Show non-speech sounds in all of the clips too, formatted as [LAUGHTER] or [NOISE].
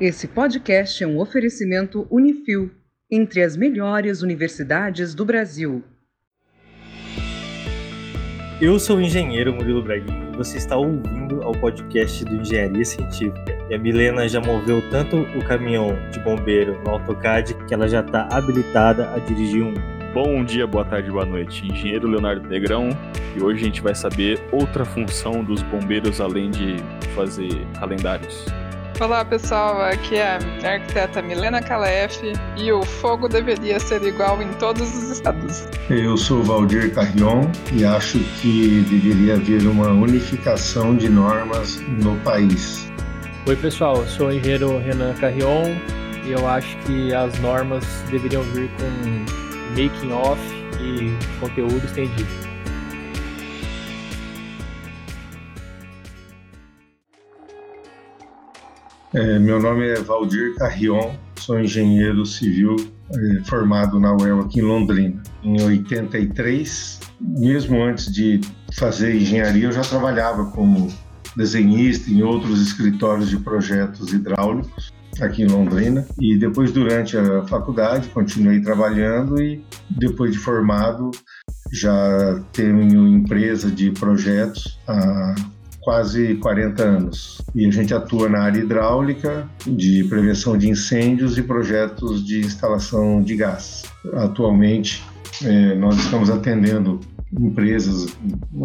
Esse podcast é um oferecimento Unifil, entre as melhores universidades do Brasil. Eu sou o engenheiro Murilo Braguinho e você está ouvindo ao podcast do Engenharia Científica. E a Milena já moveu tanto o caminhão de bombeiro no AutoCAD que ela já está habilitada a dirigir um. Bom dia, boa tarde, boa noite. Engenheiro Leonardo Negrão e hoje a gente vai saber outra função dos bombeiros além de fazer calendários. Olá pessoal, aqui é a arquiteta Milena Calef e o fogo deveria ser igual em todos os estados. Eu sou Valdir Carrion e acho que deveria haver uma unificação de normas no país. Oi pessoal, eu sou o engenheiro Renan Carrion e eu acho que as normas deveriam vir com making off e conteúdo estendido. É, meu nome é Valdir Carrion, sou engenheiro civil é, formado na UEL aqui em Londrina. Em 83, mesmo antes de fazer engenharia, eu já trabalhava como desenhista em outros escritórios de projetos hidráulicos aqui em Londrina e depois durante a faculdade continuei trabalhando e depois de formado já tenho empresa de projetos há quase 40 anos. E a gente atua na área hidráulica, de prevenção de incêndios e projetos de instalação de gás. Atualmente, é, nós estamos atendendo empresas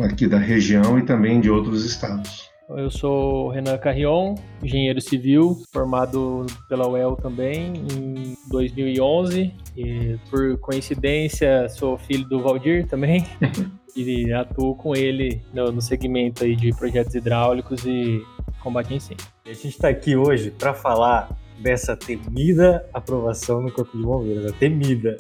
aqui da região e também de outros estados. Eu sou Renan Carrion, engenheiro civil, formado pela UEL também em 2011. E, por coincidência, sou filho do Valdir também. [LAUGHS] e atuo com ele no, segmento aí de projetos hidráulicos e combate a incêndio. A gente está aqui hoje para falar dessa temida aprovação no Corpo de Bombeiros, a temida.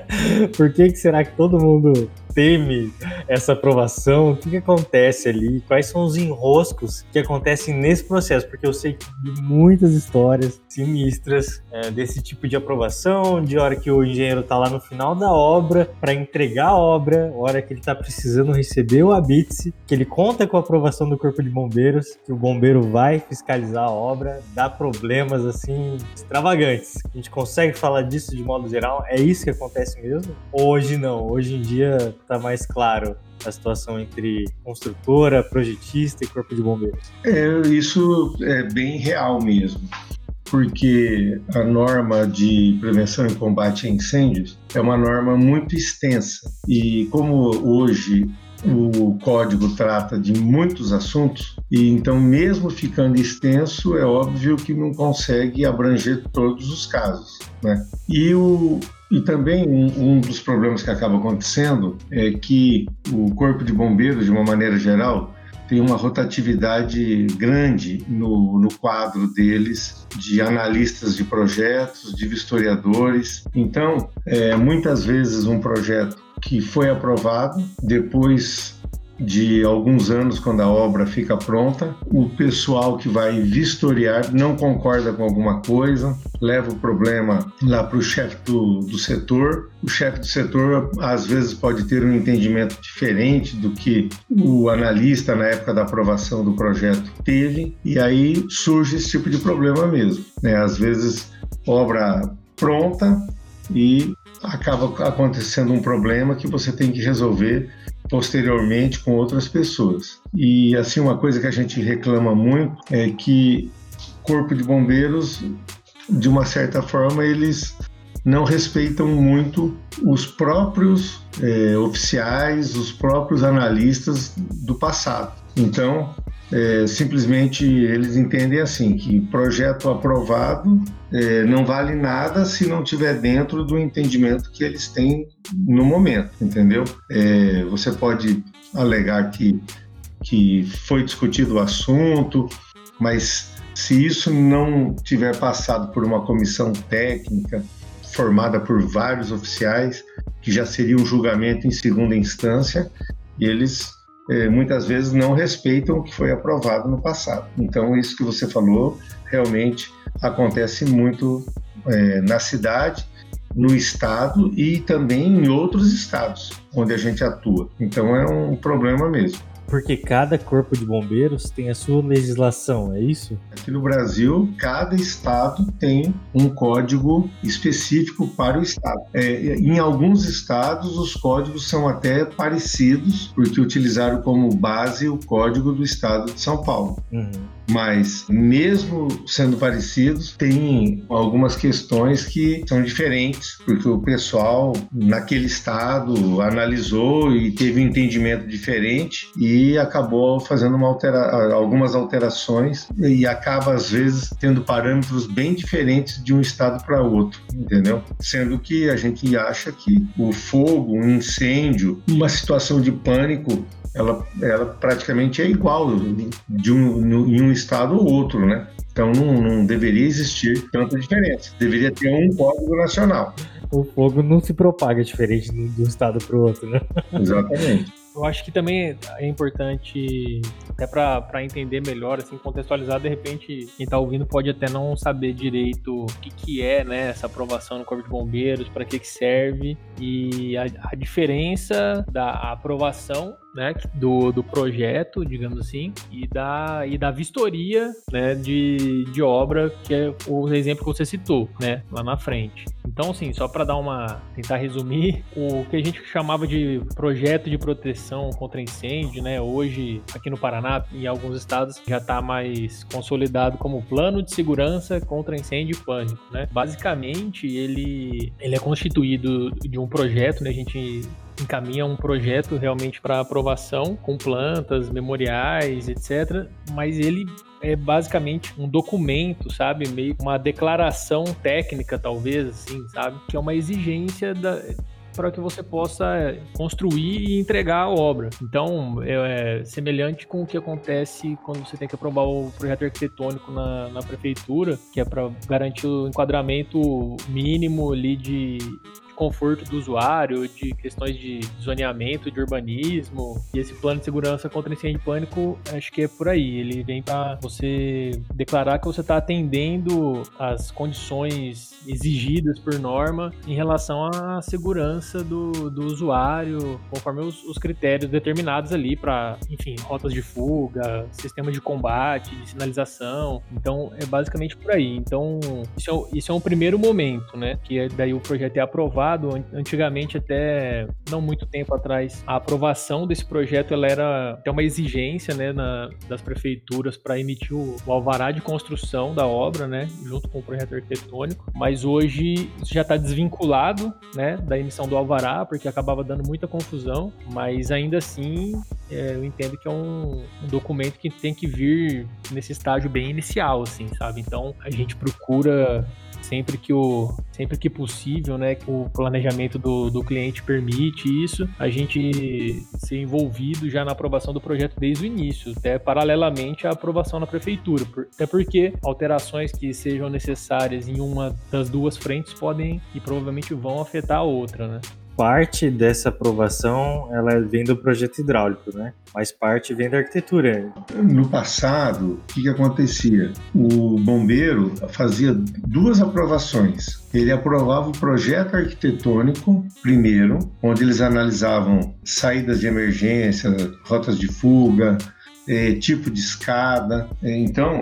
[LAUGHS] Por que, que será que todo mundo teme essa aprovação? O que, que acontece ali? Quais são os enroscos que acontecem nesse processo? Porque eu sei de muitas histórias sinistras é, desse tipo de aprovação, de hora que o engenheiro está lá no final da obra para entregar a obra, hora que ele está precisando receber o habite, que ele conta com a aprovação do Corpo de Bombeiros, que o bombeiro vai fiscalizar a obra, dá problemas assim extravagantes. A gente consegue falar disso de modo geral? É isso que acontece mesmo? Hoje não, hoje em dia está mais claro a situação entre construtora, projetista e corpo de bombeiros? É, isso é bem real mesmo, porque a norma de prevenção e combate a incêndios é uma norma muito extensa e como hoje o código trata de muitos assuntos e então mesmo ficando extenso é óbvio que não consegue abranger todos os casos, né? E o e também um, um, dos problemas que acaba acontecendo é que o corpo de bombeiros, de uma maneira geral, tem uma rotatividade grande no, no quadro deles de analistas de projetos, de vistoriadores. Então, é, muitas vezes um projeto que foi aprovado, depois de alguns anos, quando a obra fica pronta, o pessoal que vai vistoriar não concorda com alguma coisa, leva o problema lá para o chefe do, do setor. O chefe do setor, às vezes, pode ter um entendimento diferente do que o analista, na época da aprovação do projeto, teve, e aí surge esse tipo de problema mesmo. Né? Às vezes, obra pronta e acaba acontecendo um problema que você tem que resolver posteriormente com outras pessoas. E assim uma coisa que a gente reclama muito é que corpo de bombeiros, de uma certa forma, eles não respeitam muito os próprios é, oficiais, os próprios analistas do passado. Então, é, simplesmente eles entendem assim que projeto aprovado é, não vale nada se não tiver dentro do entendimento que eles têm no momento, entendeu? É, você pode alegar que que foi discutido o assunto, mas se isso não tiver passado por uma comissão técnica formada por vários oficiais, que já seria um julgamento em segunda instância, eles muitas vezes não respeitam o que foi aprovado no passado. Então, isso que você falou realmente acontece muito é, na cidade, no estado e também em outros estados onde a gente atua. Então, é um problema mesmo. Porque cada corpo de bombeiros tem a sua legislação, é isso? Aqui no Brasil, cada estado tem um código específico para o estado. É, em alguns estados, os códigos são até parecidos, porque utilizaram como base o código do estado de São Paulo. Uhum mas mesmo sendo parecidos, tem algumas questões que são diferentes, porque o pessoal naquele estado analisou e teve um entendimento diferente e acabou fazendo altera algumas alterações e acaba às vezes tendo parâmetros bem diferentes de um estado para outro, entendeu? Sendo que a gente acha que o fogo, um incêndio, uma situação de pânico ela, ela praticamente é igual de um, em um estado ou outro, né? Então não, não, deveria existir tanta diferença. Deveria ter um código nacional. O fogo não se propaga diferente de um estado para o outro, né? Exatamente. [LAUGHS] Eu acho que também é importante, até para entender melhor, assim, contextualizar, de repente, quem está ouvindo pode até não saber direito o que, que é né, essa aprovação no Corpo de Bombeiros, para que, que serve, e a, a diferença da aprovação né, do, do projeto, digamos assim, e da, e da vistoria né, de, de obra, que é o exemplo que você citou, né, lá na frente. Então, assim, só para dar uma. tentar resumir, o que a gente chamava de projeto de proteção contra incêndio, né? Hoje, aqui no Paraná, em alguns estados, já está mais consolidado como plano de segurança contra incêndio e pânico, né? Basicamente, ele, ele é constituído de um projeto, né? A gente encaminha um projeto realmente para aprovação com plantas, memoriais, etc. Mas ele é basicamente um documento, sabe? Meio uma declaração técnica, talvez, assim, sabe? Que é uma exigência da, para que você possa construir e entregar a obra. Então, é, é, semelhante com o que acontece quando você tem que aprovar o projeto arquitetônico na, na prefeitura, que é para garantir o enquadramento mínimo ali de conforto do usuário, de questões de zoneamento, de urbanismo. E esse plano de segurança contra incêndio e pânico, acho que é por aí. Ele vem para você declarar que você está atendendo as condições exigidas por norma em relação à segurança do, do usuário, conforme os, os critérios determinados ali para, enfim, rotas de fuga, sistema de combate, de sinalização. Então, é basicamente por aí. Então, isso é, isso é um primeiro momento, né? Que é, daí o projeto é aprovado aprovado. Antigamente até não muito tempo atrás a aprovação desse projeto ela era até uma exigência né na, das prefeituras para emitir o, o, alvará de construção da obra né junto com o projeto arquitetônico. Mas hoje isso já está desvinculado né da emissão do alvará porque acabava dando muita confusão. Mas ainda assim é, eu entendo que é um, um documento que tem que vir nesse estágio bem inicial assim sabe? Então a gente procura sempre que o sempre que possível, né, que o planejamento do, do cliente permite isso, a gente ser envolvido já na aprovação do projeto desde o início, até paralelamente à aprovação na prefeitura, até porque alterações que sejam necessárias em uma das duas frentes podem e provavelmente vão afetar a outra, né? Parte dessa aprovação ela vem do projeto hidráulico, né? Mas parte vem da arquitetura. No passado, o que, que acontecia? O bombeiro fazia duas aprovações. Ele aprovava o projeto arquitetônico primeiro, onde eles analisavam saídas de emergência, rotas de fuga, é, tipo de escada. Então,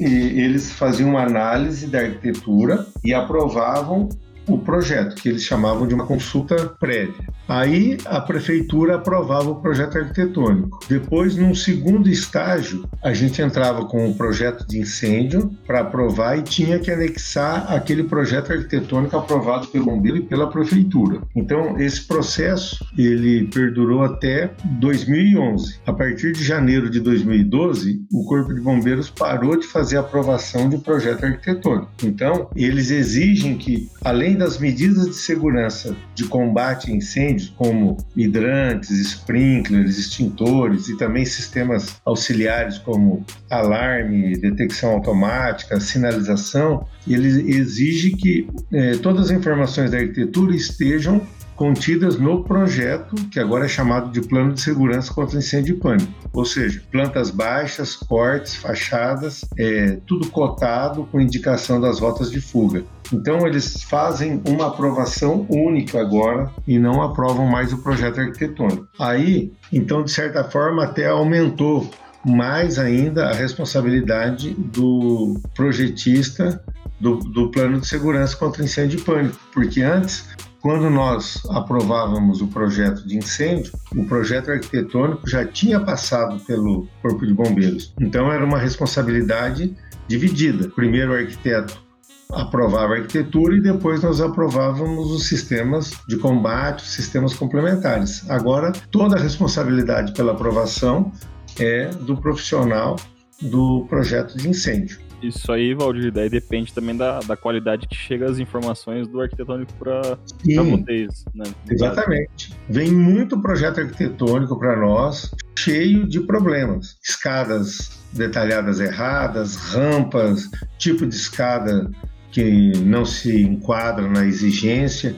eles faziam uma análise da arquitetura e aprovavam o projeto, que eles chamavam de uma consulta prévia. Aí a prefeitura aprovava o projeto arquitetônico. Depois, num segundo estágio, a gente entrava com o projeto de incêndio para aprovar e tinha que anexar aquele projeto arquitetônico aprovado pelo bombeiro e pela prefeitura. Então, esse processo ele perdurou até 2011. A partir de janeiro de 2012, o Corpo de Bombeiros parou de fazer aprovação de projeto arquitetônico. Então, eles exigem que, além das medidas de segurança de combate a incêndio como hidrantes, sprinklers, extintores e também sistemas auxiliares como alarme, detecção automática, sinalização, ele exige que eh, todas as informações da arquitetura estejam contidas no projeto, que agora é chamado de Plano de Segurança contra Incêndio e Pânico. Ou seja, plantas baixas, cortes, fachadas, é, tudo cotado com indicação das rotas de fuga. Então eles fazem uma aprovação única agora e não aprovam mais o projeto arquitetônico. Aí, então de certa forma até aumentou mais ainda a responsabilidade do projetista do, do plano de segurança contra incêndio e pânico, porque antes quando nós aprovávamos o projeto de incêndio, o projeto arquitetônico já tinha passado pelo Corpo de Bombeiros. Então era uma responsabilidade dividida. Primeiro o arquiteto aprovava a arquitetura e depois nós aprovávamos os sistemas de combate, os sistemas complementares. Agora toda a responsabilidade pela aprovação é do profissional do projeto de incêndio. Isso aí, Valdir, daí depende também da, da qualidade que chega as informações do arquitetônico para vocês. Né? Exatamente. Vem muito projeto arquitetônico para nós, cheio de problemas. Escadas detalhadas erradas, rampas, tipo de escada que não se enquadra na exigência.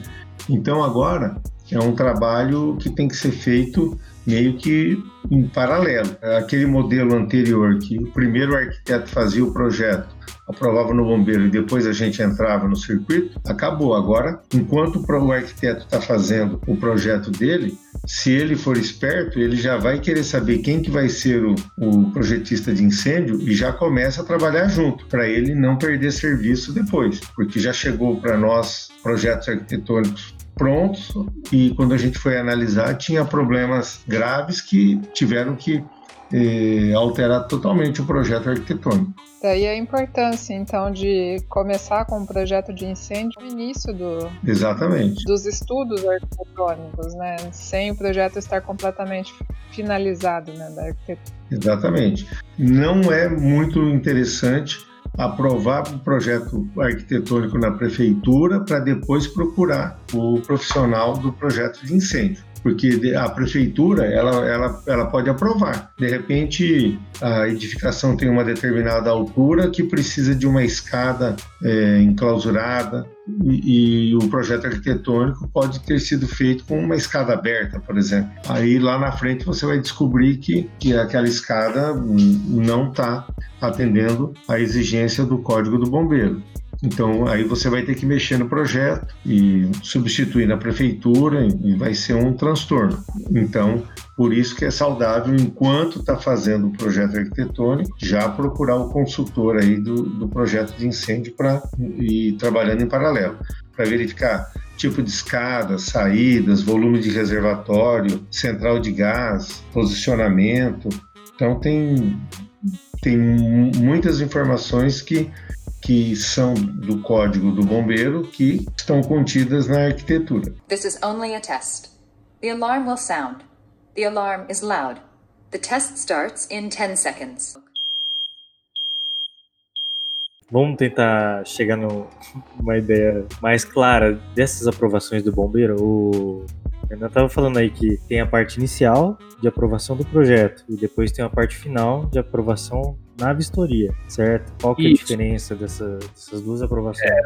Então agora é um trabalho que tem que ser feito meio que em paralelo. Aquele modelo anterior, que o primeiro arquiteto fazia o projeto, aprovava no bombeiro e depois a gente entrava no circuito, acabou. Agora, enquanto o arquiteto está fazendo o projeto dele, se ele for esperto, ele já vai querer saber quem que vai ser o, o projetista de incêndio e já começa a trabalhar junto, para ele não perder serviço depois, porque já chegou para nós projetos arquitetônicos prontos e quando a gente foi analisar tinha problemas graves que tiveram que eh, alterar totalmente o projeto arquitetônico. Daí a importância, então, de começar com um projeto de incêndio no início do, Exatamente. dos estudos arquitetônicos, né? Sem o projeto estar completamente finalizado né, da arquitetura. Exatamente. Não é muito interessante aprovar o projeto arquitetônico na prefeitura para depois procurar o profissional do projeto de incêndio porque a prefeitura ela, ela, ela pode aprovar. De repente, a edificação tem uma determinada altura que precisa de uma escada é, enclausurada e, e, o projeto arquitetônico pode ter sido feito com uma escada aberta, por exemplo. Aí lá na frente você vai descobrir que, que aquela escada não está atendendo à exigência do Código do Bombeiro. Então aí você vai ter que mexer no projeto e substituir na prefeitura e vai ser um transtorno. Então por isso que é saudável enquanto está fazendo o projeto arquitetônico já procurar o consultor aí do, do projeto de incêndio para ir trabalhando em paralelo para verificar tipo de escada, saídas, volume de reservatório, central de gás, posicionamento. Então tem tem muitas informações que que são do código do bombeiro que estão contidas na arquitetura. This is only a test. The alarm will sound. The alarm is loud. The test starts in 10 seconds. Vamos tentar chegar numa ideia mais clara dessas aprovações do bombeiro. O Renan estava falando aí que tem a parte inicial de aprovação do projeto e depois tem a parte final de aprovação na vistoria, certo? Qual que é a diferença dessa, dessas duas aprovações? É,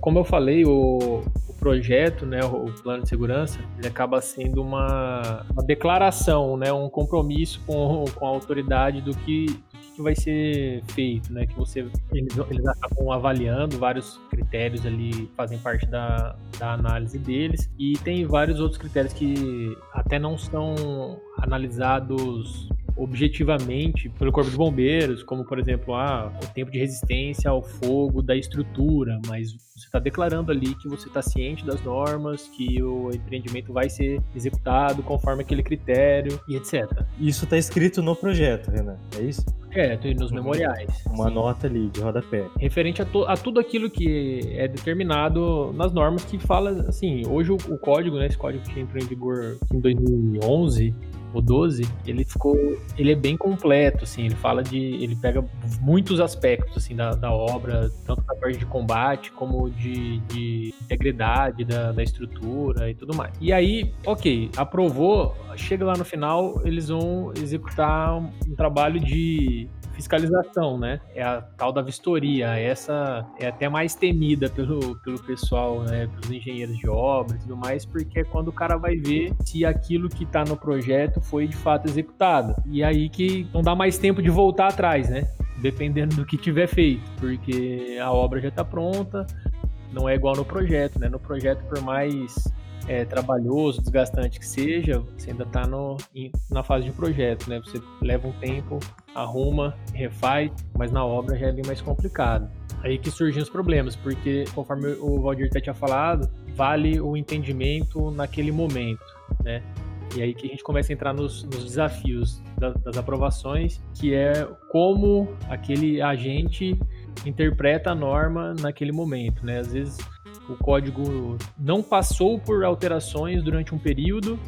como eu falei, o, projeto, né, o plano de segurança, ele acaba sendo uma, uma declaração, né, um compromisso com, com a autoridade do que, que vai ser feito, né? Que você eles, eles acabam avaliando vários critérios ali, fazem parte da, da análise deles e tem vários outros critérios que até não são analisados objetivamente pelo Corpo de Bombeiros, como por exemplo, ah, o tempo de resistência ao fogo da estrutura, mas você está declarando ali que você está ciente das normas, que o empreendimento vai ser executado conforme aquele critério e etc. Isso está escrito no projeto, Renan, é isso? É, nos uhum. memoriais. Uma sim. nota ali de rodapé. Referente a, a, tudo aquilo que é determinado nas normas que fala, assim, hoje o, o código, né, esse código que entrou em vigor em 2011, o 12, ele ficou, ele é bem completo, assim, ele fala de, ele pega muitos aspectos, assim, da, da obra, tanto da parte de combate, como de, de integridade da, da estrutura e tudo mais. E aí, ok, aprovou, chega lá no final, eles vão executar um, um trabalho de fiscalização, né? É a tal da vistoria. Essa é até mais temida pelo, pelo pessoal, né? Pelos engenheiros de obra e tudo mais, porque é quando o cara vai ver se aquilo que está no projeto foi de fato executado. E aí que não dá mais tempo de voltar atrás, né? Dependendo do que tiver feito, porque a obra já está pronta, não é igual no projeto, né? No projeto, por mais é, trabalhoso, desgastante que seja, você ainda está na fase de projeto, né? Você leva um tempo, arruma, refaz, mas na obra já é bem mais complicado. Aí que surgem os problemas, porque conforme o Valdir até tinha falado, vale o entendimento naquele momento, né? E aí que a gente começa a entrar nos, nos desafios das, das aprovações, que é como aquele agente interpreta a norma naquele momento, né? Às vezes o código não passou por alterações durante um período,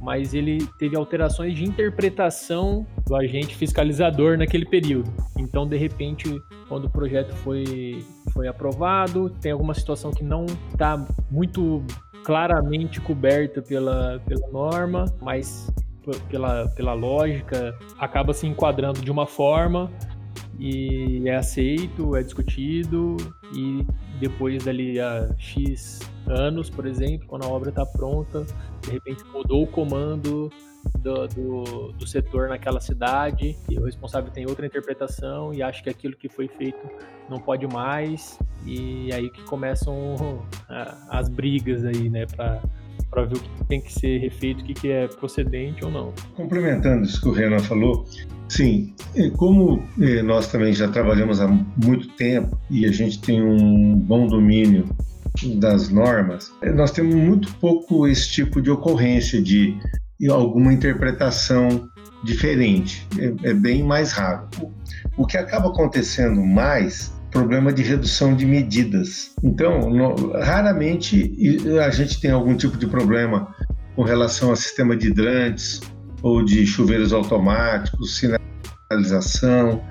mas ele teve alterações de interpretação do agente fiscalizador naquele período. Então, de repente, quando o projeto foi, foi aprovado, tem alguma situação que não está muito claramente coberta pela, pela norma, mas pela, pela lógica acaba se enquadrando de uma forma e é aceito, é discutido e depois dali a X anos, por exemplo, quando a obra está pronta, de repente mudou o comando do, do, do, setor naquela cidade e o responsável tem outra interpretação e acha que aquilo que foi feito não pode mais e aí que começam [LAUGHS] as brigas aí, né, para para ver o que tem que ser refeito, o que, que é procedente ou não. Complementando isso que o Renan falou, sim, como eh, nós também já trabalhamos há muito tempo e a gente tem um bom domínio das normas, eh, nós temos muito pouco esse tipo de ocorrência de alguma interpretação diferente. É, é bem mais raro. O que acaba acontecendo mais problema de redução de medidas. Então, raramente a gente tem algum tipo de problema com relação ao sistema de hidrantes ou de chuveiros automáticos, sinalização.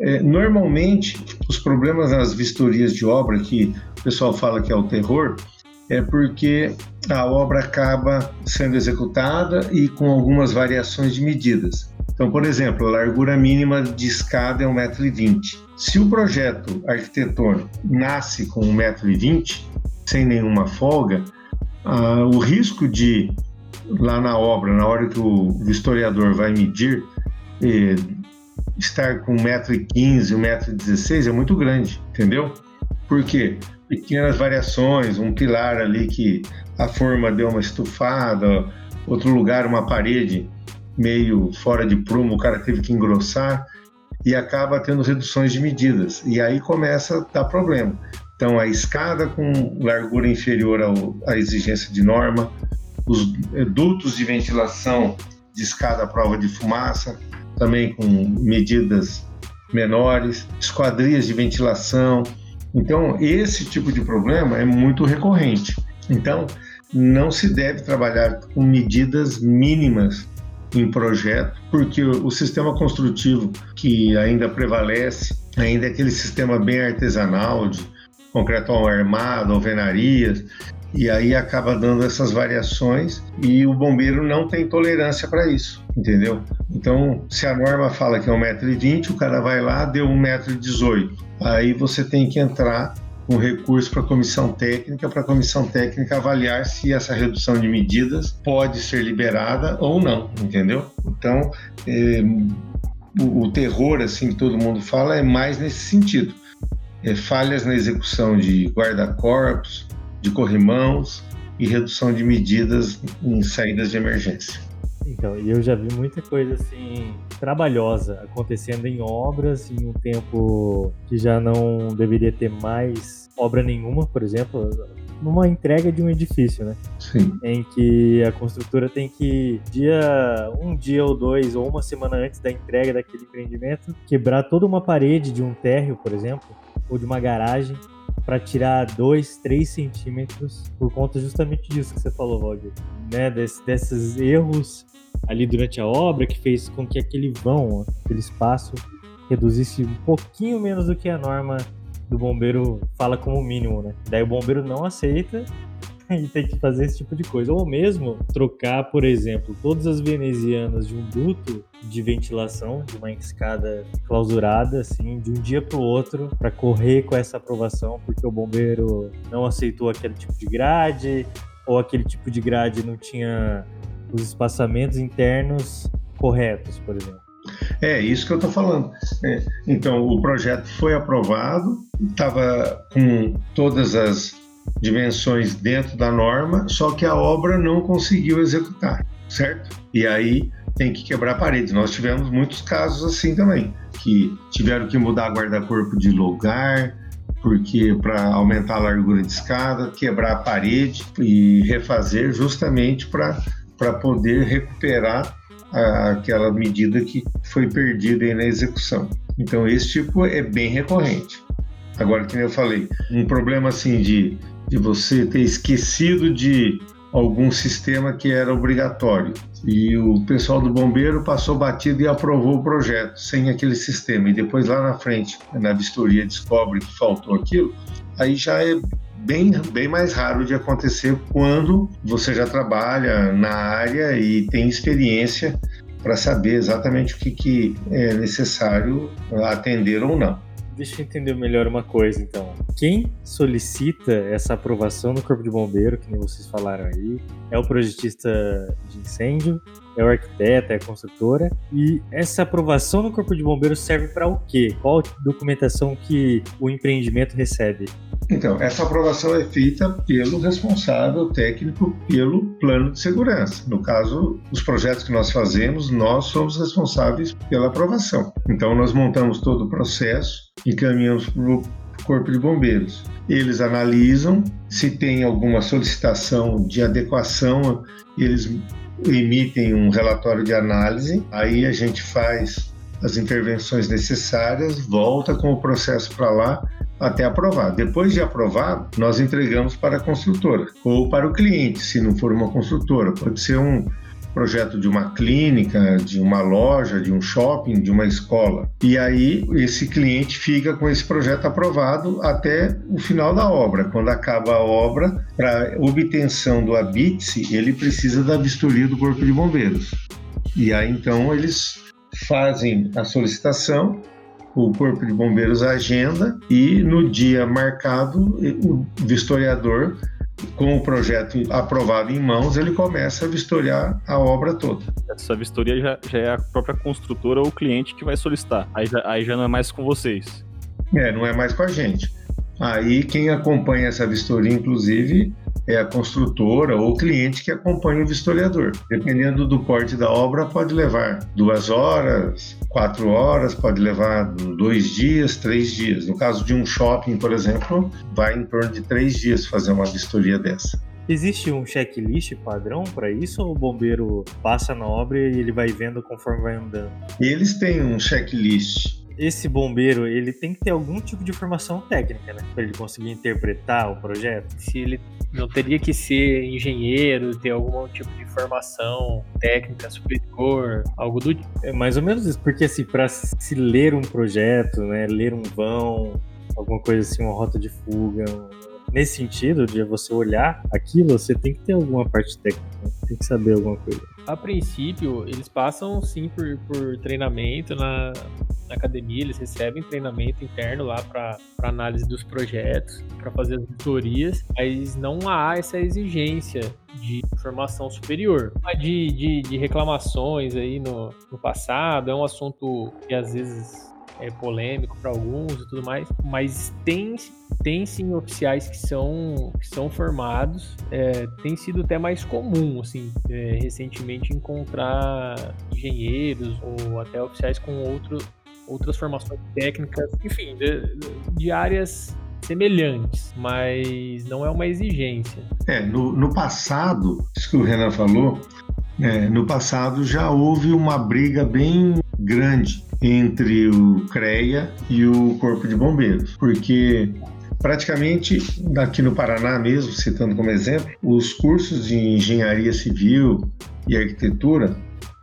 É, normalmente, os problemas nas vistorias de obra, que o pessoal fala que é o terror, é porque a obra acaba sendo executada e com algumas variações de medidas. Então, por exemplo, a largura mínima de escada é 1,20m. Se o projeto arquitetônico nasce com 1,20m, sem nenhuma folga, ah, o risco de, lá na obra, na hora que o historiador vai medir, eh, estar com 1,15m, 1,16m é muito grande, entendeu? Por quê? Pequenas variações, um pilar ali que a forma deu uma estufada, outro lugar uma parede meio fora de prumo, o cara teve que engrossar e acaba tendo reduções de medidas. E aí começa a dar problema. Então, a escada com largura inferior ao, à exigência de norma, os dutos de ventilação de escada à prova de fumaça, também com medidas menores, esquadrias de ventilação. Então, esse tipo de problema é muito recorrente. Então, não se deve trabalhar com medidas mínimas em projeto, porque o sistema construtivo que ainda prevalece ainda é aquele sistema bem artesanal de concreto armado, alvenarias, e aí acaba dando essas variações e o bombeiro não tem tolerância para isso, entendeu? Então, se a norma fala que é 1,20m, o cara vai lá, deu 1,18m. Aí você tem que entrar um recurso para a comissão técnica, para a comissão técnica avaliar se essa redução de medidas pode ser liberada ou não, entendeu? Então, é, o, o, terror, assim, que todo mundo fala, é mais nesse sentido. É, falhas na execução de guarda-corpos, de corrimãos e redução de medidas em saídas de emergência. Então, eu já vi muita coisa assim trabalhosa acontecendo em obras em um tempo que já não deveria ter mais obra nenhuma, por exemplo, numa entrega de um edifício, né? Sim. Em que a construtora tem que dia um dia ou dois ou uma semana antes da entrega daquele empreendimento quebrar toda uma parede de um térreo, por exemplo, ou de uma garagem para tirar 2, 3 centímetros por conta justamente disso que você falou, Valdir. Né? Des, desses erros ali durante a obra que fez com que aquele vão, aquele espaço, reduzisse um pouquinho menos do que a norma do bombeiro fala como mínimo, né? Daí o bombeiro não aceita [LAUGHS] e tem que fazer esse tipo de coisa. Ou mesmo trocar, por exemplo, todas as venezianas de um duto de ventilação, de uma escada clausurada, assim, de um dia para o outro, para correr com essa aprovação, porque o bombeiro não aceitou aquele tipo de grade, ou aquele tipo de grade não tinha os espaçamentos internos corretos, por exemplo. É isso que eu estou falando. É, então, o projeto foi aprovado, estava com todas as dimensões dentro da norma, só que a obra não conseguiu executar, certo? E aí tem que quebrar paredes. Nós tivemos muitos casos assim também, que tiveram que mudar guarda-corpo de lugar, porque para aumentar a largura de escada, quebrar a parede e refazer justamente para poder recuperar a, aquela medida que foi perdida na execução. Então esse tipo é bem recorrente. Agora, como eu falei, um problema assim de, de você ter esquecido de algum sistema que era obrigatório. E o pessoal do bombeiro passou batido e aprovou o projeto sem aquele sistema. E depois lá na frente, na vistoria, descobre que faltou aquilo, aí já é bem, bem mais raro de acontecer quando você já trabalha na área e tem experiência para saber exatamente o que, que é necessário atender ou não. Deixa eu entender melhor uma coisa, então. Quem solicita essa aprovação no Corpo de Bombeiro, que nem vocês falaram aí, é o projetista de incêndio, é o arquiteto, é a construtora. E essa aprovação no Corpo de Bombeiro serve para o quê? Qual documentação que o empreendimento recebe? Então, essa aprovação é feita pelo responsável técnico pelo plano de segurança. No caso, os projetos que nós fazemos, nós somos responsáveis pela aprovação. Então, nós montamos todo o processo, encaminhamos para o Corpo de Bombeiros. Eles analisam se tem alguma solicitação de adequação, eles emitem um relatório de análise, aí a gente faz as intervenções necessárias, volta com o processo para lá até aprovar. Depois de aprovado, nós entregamos para a construtora ou para o cliente, se não for uma construtora. Pode ser um projeto de uma clínica, de uma loja, de um shopping, de uma escola. E aí esse cliente fica com esse projeto aprovado até o final da obra. Quando acaba a obra, para obtenção do habite ele precisa da vistoria do Corpo de Bombeiros. E aí então eles fazem a solicitação o Corpo de Bombeiros agenda e no dia marcado o vistoriador com o projeto aprovado em mãos, ele começa a vistoriar a obra toda. Essa vistoria já, já é a própria construtora ou o cliente que vai solicitar. Aí, aí já não é mais com vocês. É, não é mais com a gente. Aí quem acompanha essa vistoria, inclusive, é a construtora ou o cliente que acompanha o vistoriador. Dependendo do porte da obra, pode levar duas horas, quatro horas, pode levar dois dias, três dias. No caso de um shopping, por exemplo, vai em torno de três dias fazer uma vistoria dessa. Existe um checklist padrão para isso ou o bombeiro passa na obra e ele vai vendo conforme vai andando? Eles têm um checklist esse bombeiro, ele tem que ter algum tipo de formação técnica, né? Pra ele conseguir interpretar o projeto. Se ele não teria que ser engenheiro, ter algum tipo de formação técnica superior, algo do tipo. É mais ou menos isso, porque assim, para se ler um projeto, né, ler um vão, alguma coisa assim, uma rota de fuga, nesse sentido de você olhar aquilo, você tem que ter alguma parte técnica, né? tem que saber alguma coisa. A princípio, eles passam sim por, por treinamento na, na academia, eles recebem treinamento interno lá para análise dos projetos, para fazer as auditorias, mas não há essa exigência de formação superior. De, de, de reclamações aí no, no passado, é um assunto que às vezes é polêmico para alguns e tudo mais, mas tem, tem sim oficiais que são, que são formados, é, tem sido até mais comum, assim, é, recentemente encontrar engenheiros ou até oficiais com outro, outras formações técnicas, enfim, de, de áreas semelhantes, mas não é uma exigência. É, no, no passado, isso que o Renan falou, é, no passado já houve uma briga bem grande entre o CREA e o Corpo de Bombeiros, porque praticamente aqui no Paraná mesmo, citando como exemplo, os cursos de engenharia civil e arquitetura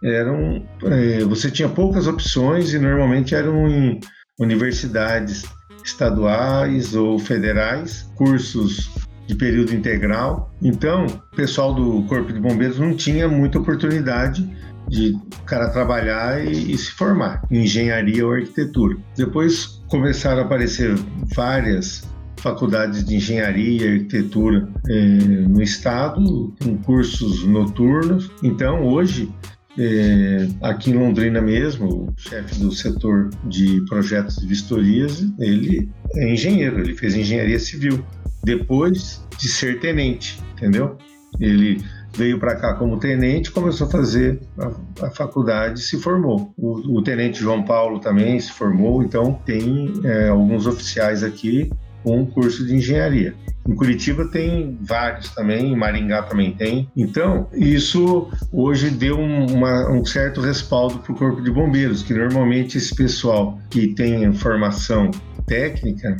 eram é, você tinha poucas opções e normalmente eram em universidades estaduais ou federais, cursos de período integral. Então, o pessoal do Corpo de Bombeiros não tinha muita oportunidade de cara trabalhar e, e, se formar em engenharia ou arquitetura. Depois começaram a aparecer várias faculdades de engenharia e arquitetura eh, no estado, com cursos noturnos. Então, hoje, eh, aqui em Londrina mesmo, o chefe do setor de projetos de vistorias, ele é engenheiro, ele fez engenharia civil, depois de ser tenente, entendeu? Ele veio para cá como tenente, começou a fazer a, a faculdade, se formou. O, o, tenente João Paulo também se formou, então tem é, alguns oficiais aqui com um curso de engenharia. Em Curitiba tem vários também, em Maringá também tem. Então, isso hoje deu um, uma, um certo respaldo para o Corpo de Bombeiros, que normalmente esse pessoal que tem formação técnica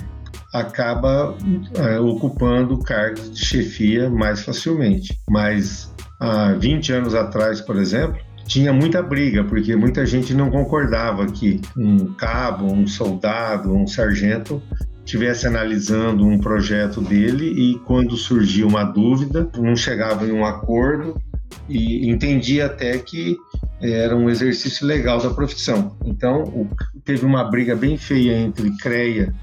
acaba é, ocupando cargos de chefia mais facilmente. Mas há 20 anos atrás, por exemplo, tinha muita briga, porque muita gente não concordava que um cabo, um soldado, um sargento estivesse analisando um projeto dele e quando surgia uma dúvida, não chegava em um acordo e entendia até que era um exercício legal da profissão. Então, teve uma briga bem feia entre CREA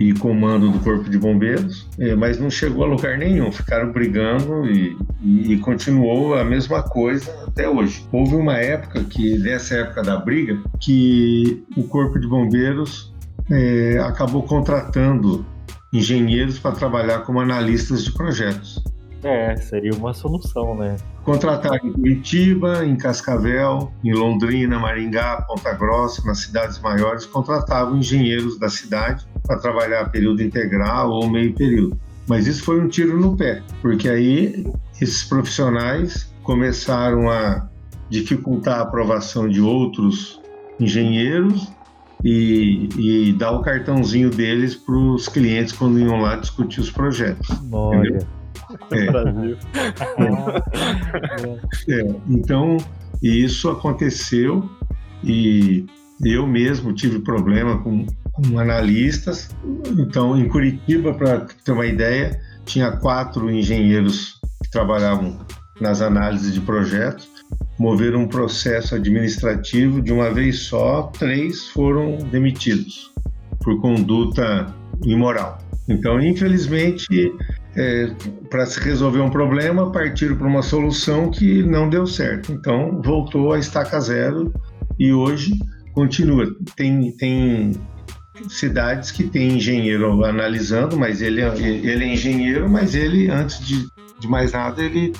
e comando do Corpo de Bombeiros, é, mas não chegou a lugar nenhum. Ficaram brigando e, e, continuou a mesma coisa até hoje. Houve uma época que, dessa época da briga, que o Corpo de Bombeiros é, acabou contratando engenheiros para trabalhar como analistas de projetos. É, seria uma solução, né? Contratar em Curitiba, em Cascavel, em Londrina, Maringá, Ponta Grossa, nas cidades maiores, contratavam engenheiros da cidade para trabalhar período integral ou meio período. Mas isso foi um tiro no pé, porque aí esses profissionais começaram a dificultar a aprovação de outros engenheiros e, e dar o cartãozinho deles para os clientes quando iam lá discutir os projetos. Olha. É. Brasil. É. é. Então, isso aconteceu e eu mesmo tive problema com, com analistas. Então, em Curitiba, para ter uma ideia, tinha quatro engenheiros que trabalhavam nas análises de projetos, moveram um processo administrativo de uma vez só, três foram demitidos por conduta imoral. Então, infelizmente, é, para se resolver um problema, partiram para uma solução que não deu certo. Então, voltou a estaca zero e hoje continua. Tem, tem cidades que tem engenheiro analisando, mas ele, é, ele é engenheiro, mas ele, antes de, de mais nada, ele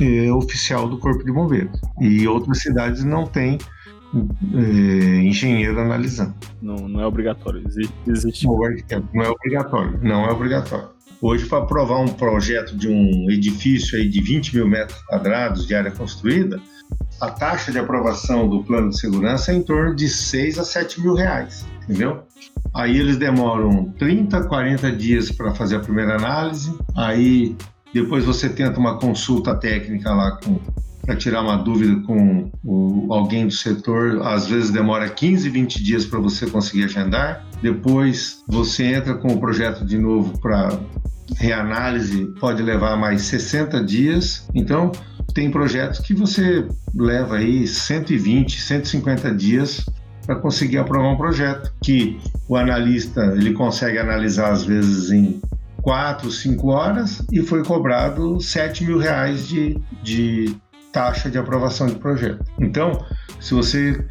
é oficial do Corpo de Bombeiros. E outras cidades não têm é, engenheiro analisando. Não, não é obrigatório. Existe. Não é obrigatório. Não é obrigatório. Hoje, para aprovar um projeto de um edifício aí de 20 mil metros quadrados de área construída, a taxa de aprovação do plano de segurança é em torno de 6 a 7 mil reais, entendeu? Aí eles demoram 30, 40 dias para fazer a primeira análise, aí depois você tenta uma consulta técnica lá para tirar uma dúvida com o, alguém do setor, às vezes demora 15, 20 dias para você conseguir agendar. Depois você entra com o projeto de novo para reanálise, pode levar mais 60 dias. Então, tem projetos que você leva aí 120, 150 dias para conseguir aprovar um projeto, que o analista ele consegue analisar às vezes em 4, 5 horas e foi cobrado 7 mil reais de, de taxa de aprovação de projeto. Então, se você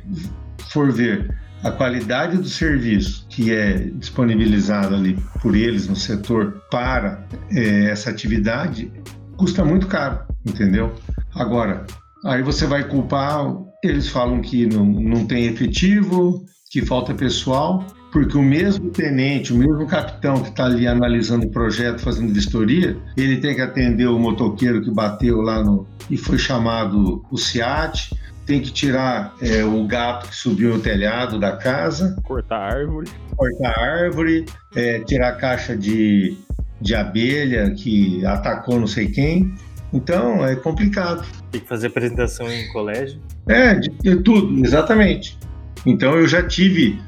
for ver a qualidade do serviço que é disponibilizado ali por eles no setor para é, essa atividade, custa muito caro, entendeu? Agora, aí você vai culpar, eles falam que não, não tem efetivo, que falta pessoal, porque o mesmo tenente, o mesmo capitão que está ali analisando o projeto, fazendo vistoria, ele tem que atender o motoqueiro que bateu lá no e foi chamado o SIAT, tem que tirar é, o gato que subiu no telhado da casa, cortar a árvore, cortar a árvore, é, tirar a caixa de, de abelha que atacou não sei quem. Então é complicado. Tem que fazer apresentação em colégio? É, de, de tudo, exatamente. Então eu já tive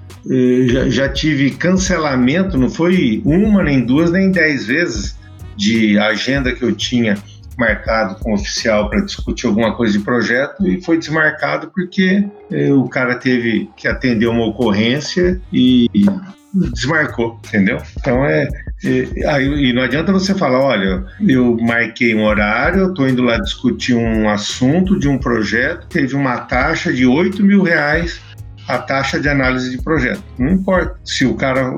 já, já, tive cancelamento, não foi uma, nem duas, nem dez vezes, de agenda que eu tinha marcado com o oficial para discutir alguma coisa de projeto e foi desmarcado porque eh, o cara teve que atender uma ocorrência e desmarcou, entendeu? Então é, é aí e não adianta você falar, olha, eu marquei um horário, eu estou indo lá discutir um assunto de um projeto, teve uma taxa de 8 mil reais a taxa de análise de projeto. Não importa se o cara,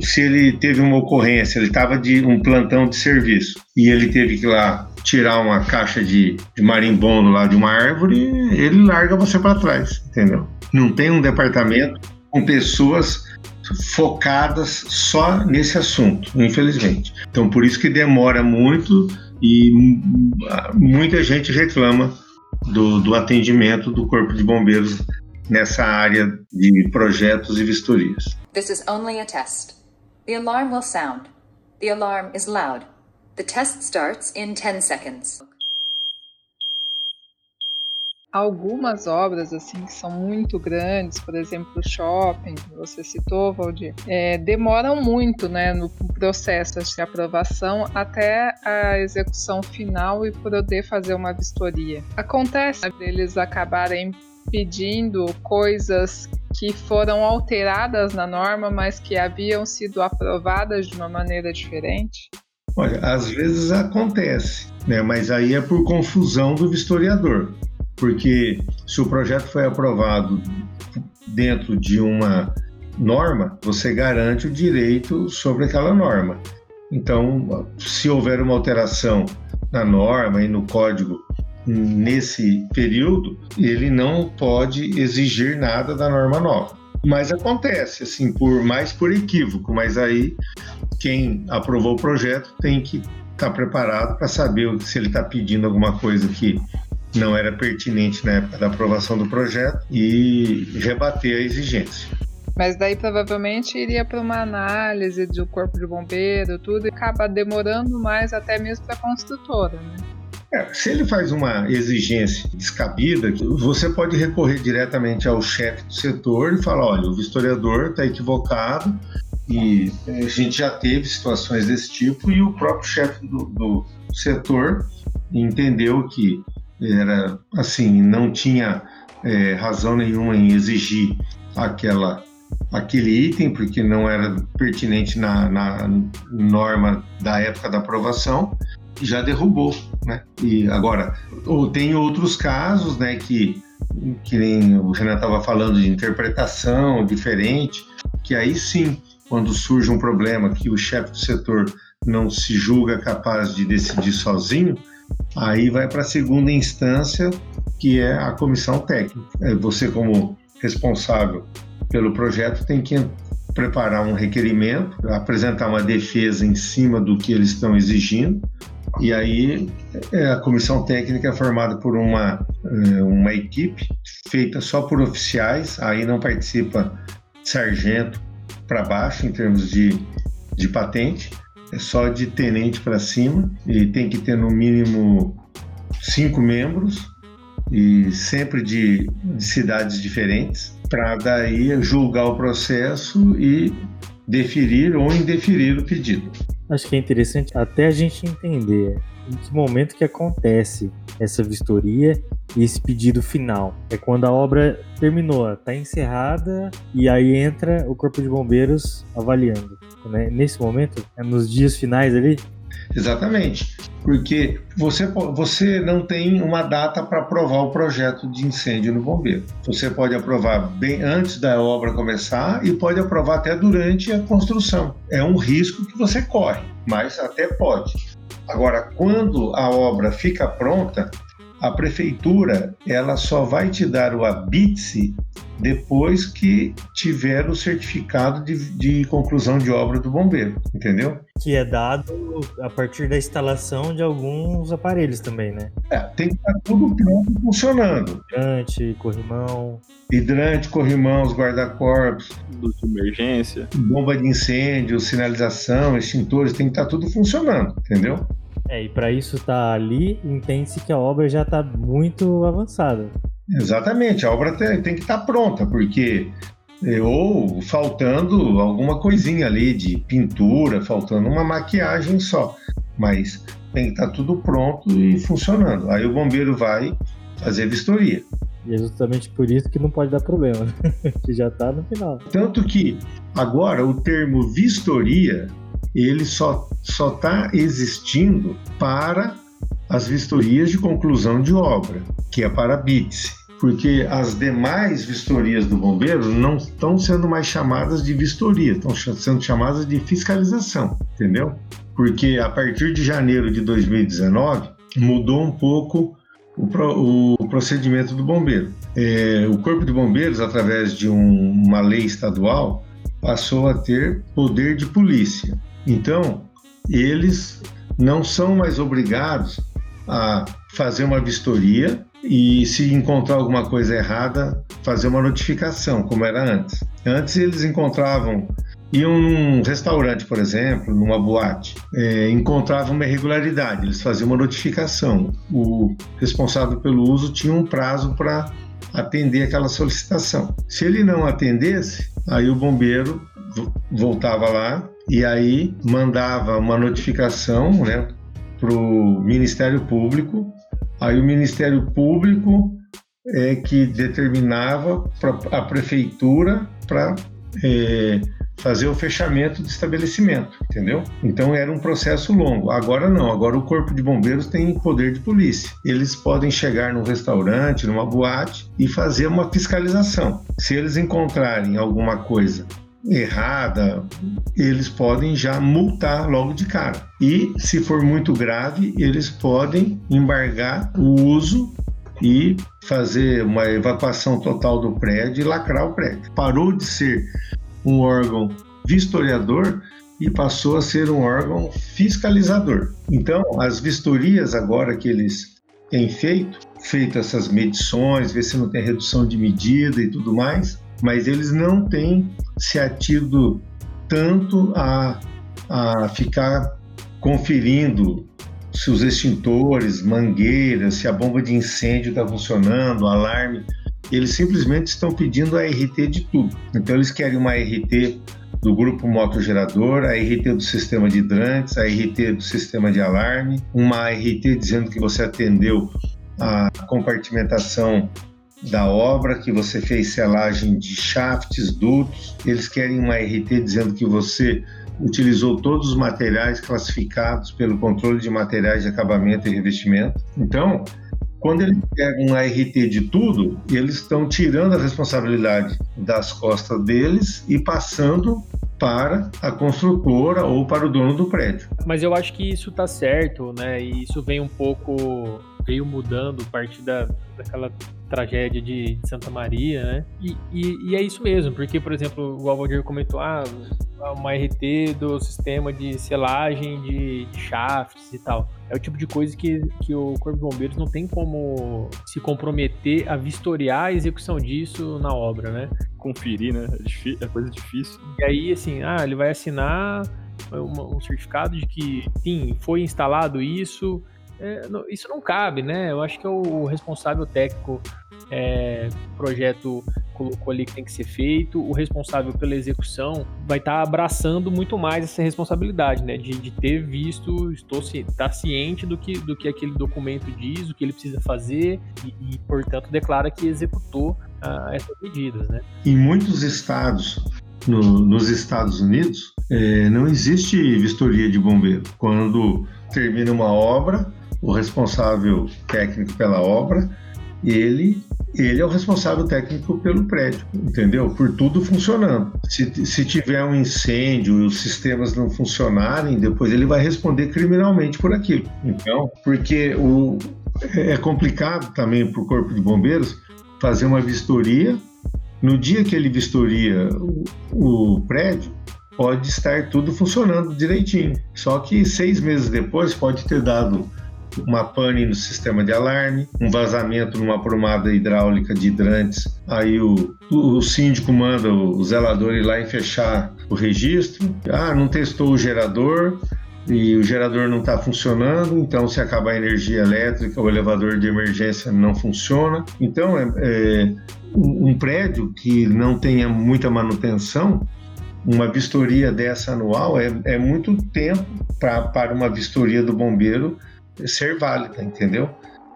se ele teve uma ocorrência, ele estava de um plantão de serviço e ele teve que ir lá tirar uma caixa de, de marimbondo lá de uma árvore, ele larga você para trás, entendeu? Não tem um departamento com pessoas focadas só nesse assunto, infelizmente. Então, por isso que demora muito e muita gente reclama do, do atendimento do Corpo de Bombeiros nessa área de projetos e vistorias. This is only a test. The alarm will sound. The alarm is loud. The test starts in 10 seconds. Algumas obras assim que são muito grandes, por exemplo, o shopping, que você citou, Valdir, é, demoram muito, né, no processo de aprovação até a execução final e poder fazer uma vistoria. Acontece deles acabarem pedindo coisas que foram alteradas na norma, mas que haviam sido aprovadas de uma maneira diferente? Olha, às vezes acontece, né? mas aí é por confusão do vistoriador. Porque se o projeto foi aprovado dentro de uma norma, você garante o direito sobre aquela norma. Então, se houver uma alteração na norma e no código nesse período, ele não pode exigir nada da norma nova. Mas acontece, assim, por mais por equívoco, mas aí quem aprovou o projeto tem que estar tá preparado para saber se ele está pedindo alguma coisa que não era pertinente na época da aprovação do projeto e rebater a exigência. Mas daí provavelmente iria para uma análise do corpo de bombeiro, tudo, e acaba demorando mais até mesmo para a construtora, né? É, se ele faz uma exigência descabida, você pode recorrer diretamente ao chefe do setor e falar: olha, o vistoriador está equivocado e a gente já teve situações desse tipo e o próprio chefe do, do setor entendeu que era assim, não tinha é, razão nenhuma em exigir aquela aquele item porque não era pertinente na, na norma da época da aprovação já derrubou, né? E agora, tem outros casos, né, que que nem o Renan estava falando de interpretação diferente, que aí sim, quando surge um problema que o chefe do setor não se julga capaz de decidir sozinho, aí vai para a segunda instância, que é a comissão técnica. É, você, como responsável pelo projeto, tem que preparar um requerimento, apresentar uma defesa em cima do que eles estão exigindo, e aí é, a comissão técnica é formada por uma, é, uma equipe feita só por oficiais, aí não participa sargento para baixo em termos de, de patente, é só de tenente para cima e tem que ter no mínimo cinco membros e sempre de, de cidades diferentes para daí julgar o processo e deferir ou indeferir o pedido. Acho que é interessante até a gente entender em que momento que acontece essa vistoria e esse pedido final. É quando a obra terminou, está encerrada e aí entra o corpo de bombeiros avaliando. Né? Nesse momento, é nos dias finais ali, Exatamente, porque você, você não tem uma data para aprovar o projeto de incêndio no bombeiro. Você pode aprovar bem antes da obra começar e pode aprovar até durante a construção. É um risco que você corre, mas até pode. Agora, quando a obra fica pronta, a prefeitura ela só vai te dar o habite depois que tiver o certificado de, de, conclusão de obra do bombeiro, entendeu? Que é dado a partir da instalação de alguns aparelhos também, né? É, tem que estar tudo pronto funcionando. Hidrante, corrimão. Hidrante, corrimão, os guarda-corpos. Luz de emergência. Bomba de incêndio, sinalização, extintores, tem que estar tudo funcionando, entendeu? É, e para isso estar tá ali, entende-se que a obra já está muito avançada. Exatamente, a obra tem, tem que estar tá pronta, porque é, ou faltando alguma coisinha ali de pintura, faltando uma maquiagem só. mas tem que estar tá tudo pronto e funcionando. Aí o bombeiro vai fazer vistoria. E é justamente por isso que não pode dar problema, [LAUGHS] que já está no final. Tanto que agora o termo vistoria ele só só está existindo para as vistorias de conclusão de obra, que é para a BITS, porque as demais vistorias do bombeiro não estão sendo mais chamadas de vistoria, estão sendo chamadas de fiscalização, entendeu? Porque a partir de janeiro de 2019 mudou um pouco o, pro, o procedimento do bombeiro. É, o Corpo de Bombeiros, através de um, uma lei estadual, passou a ter poder de polícia. Então, eles não são mais obrigados a fazer uma vistoria e, se encontrar alguma coisa errada, fazer uma notificação, como era antes. Antes eles encontravam iam num restaurante, por exemplo, numa boate, é, encontravam uma irregularidade, eles faziam uma notificação. O responsável pelo uso tinha um prazo para atender aquela solicitação. Se ele não atendesse, aí o bombeiro voltava lá e aí mandava uma notificação né, para o Ministério Público. Aí o Ministério Público é que determinava para a prefeitura para é, fazer o fechamento do estabelecimento, entendeu? Então era um processo longo. Agora não, agora o Corpo de Bombeiros tem poder de polícia. Eles podem chegar num restaurante, numa boate e fazer uma fiscalização. Se eles encontrarem alguma coisa errada, eles podem já multar logo de cara. E se for muito grave, eles podem embargar o uso e fazer uma evacuação total do prédio e lacrar o prédio. Parou de ser um órgão vistoriador e passou a ser um órgão fiscalizador. Então, as vistorias agora que eles têm feito, feito essas medições, ver se não tem redução de medida e tudo mais, mas eles não têm se atido tanto a, a ficar conferindo se os extintores, mangueiras, se a bomba de incêndio está funcionando, alarme eles simplesmente estão pedindo a RT de tudo. Então eles querem uma RT do grupo motogerador, a RT do sistema de hidrantes, a RT do sistema de alarme, uma RT dizendo que você atendeu a compartimentação da obra, que você fez selagem de shafts, dutos. Eles querem uma RT dizendo que você utilizou todos os materiais classificados pelo controle de materiais de acabamento e revestimento. Então, quando eles pegam um ART de tudo, eles estão tirando a responsabilidade das costas deles e passando para a construtora ou para o dono do prédio. Mas eu acho que isso está certo, né? E isso vem um pouco veio mudando a partir da, daquela tragédia de, de Santa Maria, né? E, e, e, é isso mesmo, porque, por exemplo, o Alvaldir comentou, ah, uma RT do sistema de selagem de, de e tal. É o tipo de coisa que, que o Corpo de Bombeiros não tem como se comprometer a vistoriar a execução disso na obra, né? Conferir, né? É, é coisa difícil. E aí, assim, ah, ele vai assinar um certificado de que, sim, foi instalado isso, é, isso não cabe, né? Eu acho que é o responsável técnico é, projeto colocou ali que tem que ser feito, o responsável pela execução vai estar tá abraçando muito mais essa responsabilidade, né? De, de ter visto, estou tá ciente do que, do que aquele documento diz, o que ele precisa fazer e, e portanto, declara que executou ah, essas medidas, né? Em muitos estados, no, nos Estados Unidos, é, não existe vistoria de bombeiro. Quando termina uma obra, o responsável técnico pela obra, ele ele é o responsável técnico pelo prédio, entendeu? Por tudo funcionando. Se, se tiver um incêndio e os sistemas não funcionarem, depois ele vai responder criminalmente por aquilo. Então, porque o, é complicado também para o Corpo de Bombeiros fazer uma vistoria. No dia que ele vistoria o, o prédio, pode estar tudo funcionando direitinho. Só que seis meses depois pode ter dado uma pane no sistema de alarme, um vazamento numa aprumada hidráulica de hidrantes. Aí o, o, síndico manda o zelador ir lá e fechar o registro. Ah, não testou o gerador e o gerador não está funcionando, então se acabar a energia elétrica, o elevador de emergência não funciona. Então, é, é um prédio que não tenha muita manutenção, uma vistoria dessa anual é, é muito tempo pra, para uma vistoria do bombeiro ser válida, entendeu?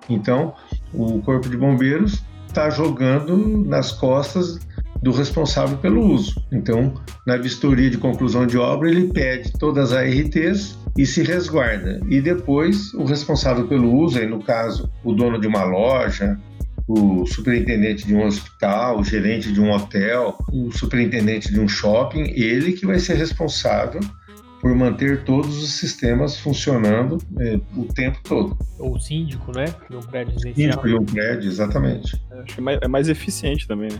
Então, o Corpo de Bombeiros está jogando nas costas do responsável pelo uso. Então, na vistoria de conclusão de obra, ele pede todas as ARTs e se resguarda. E depois, o responsável pelo uso, aí no caso, o dono de uma loja, o superintendente de um hospital, o gerente de um hotel, o superintendente de um shopping, ele que vai ser responsável por manter todos os sistemas funcionando é, o tempo todo. Ou síndico, né? De um prédio residencial. Síndico de um prédio, exatamente. Acho que é mais, é mais eficiente também, né?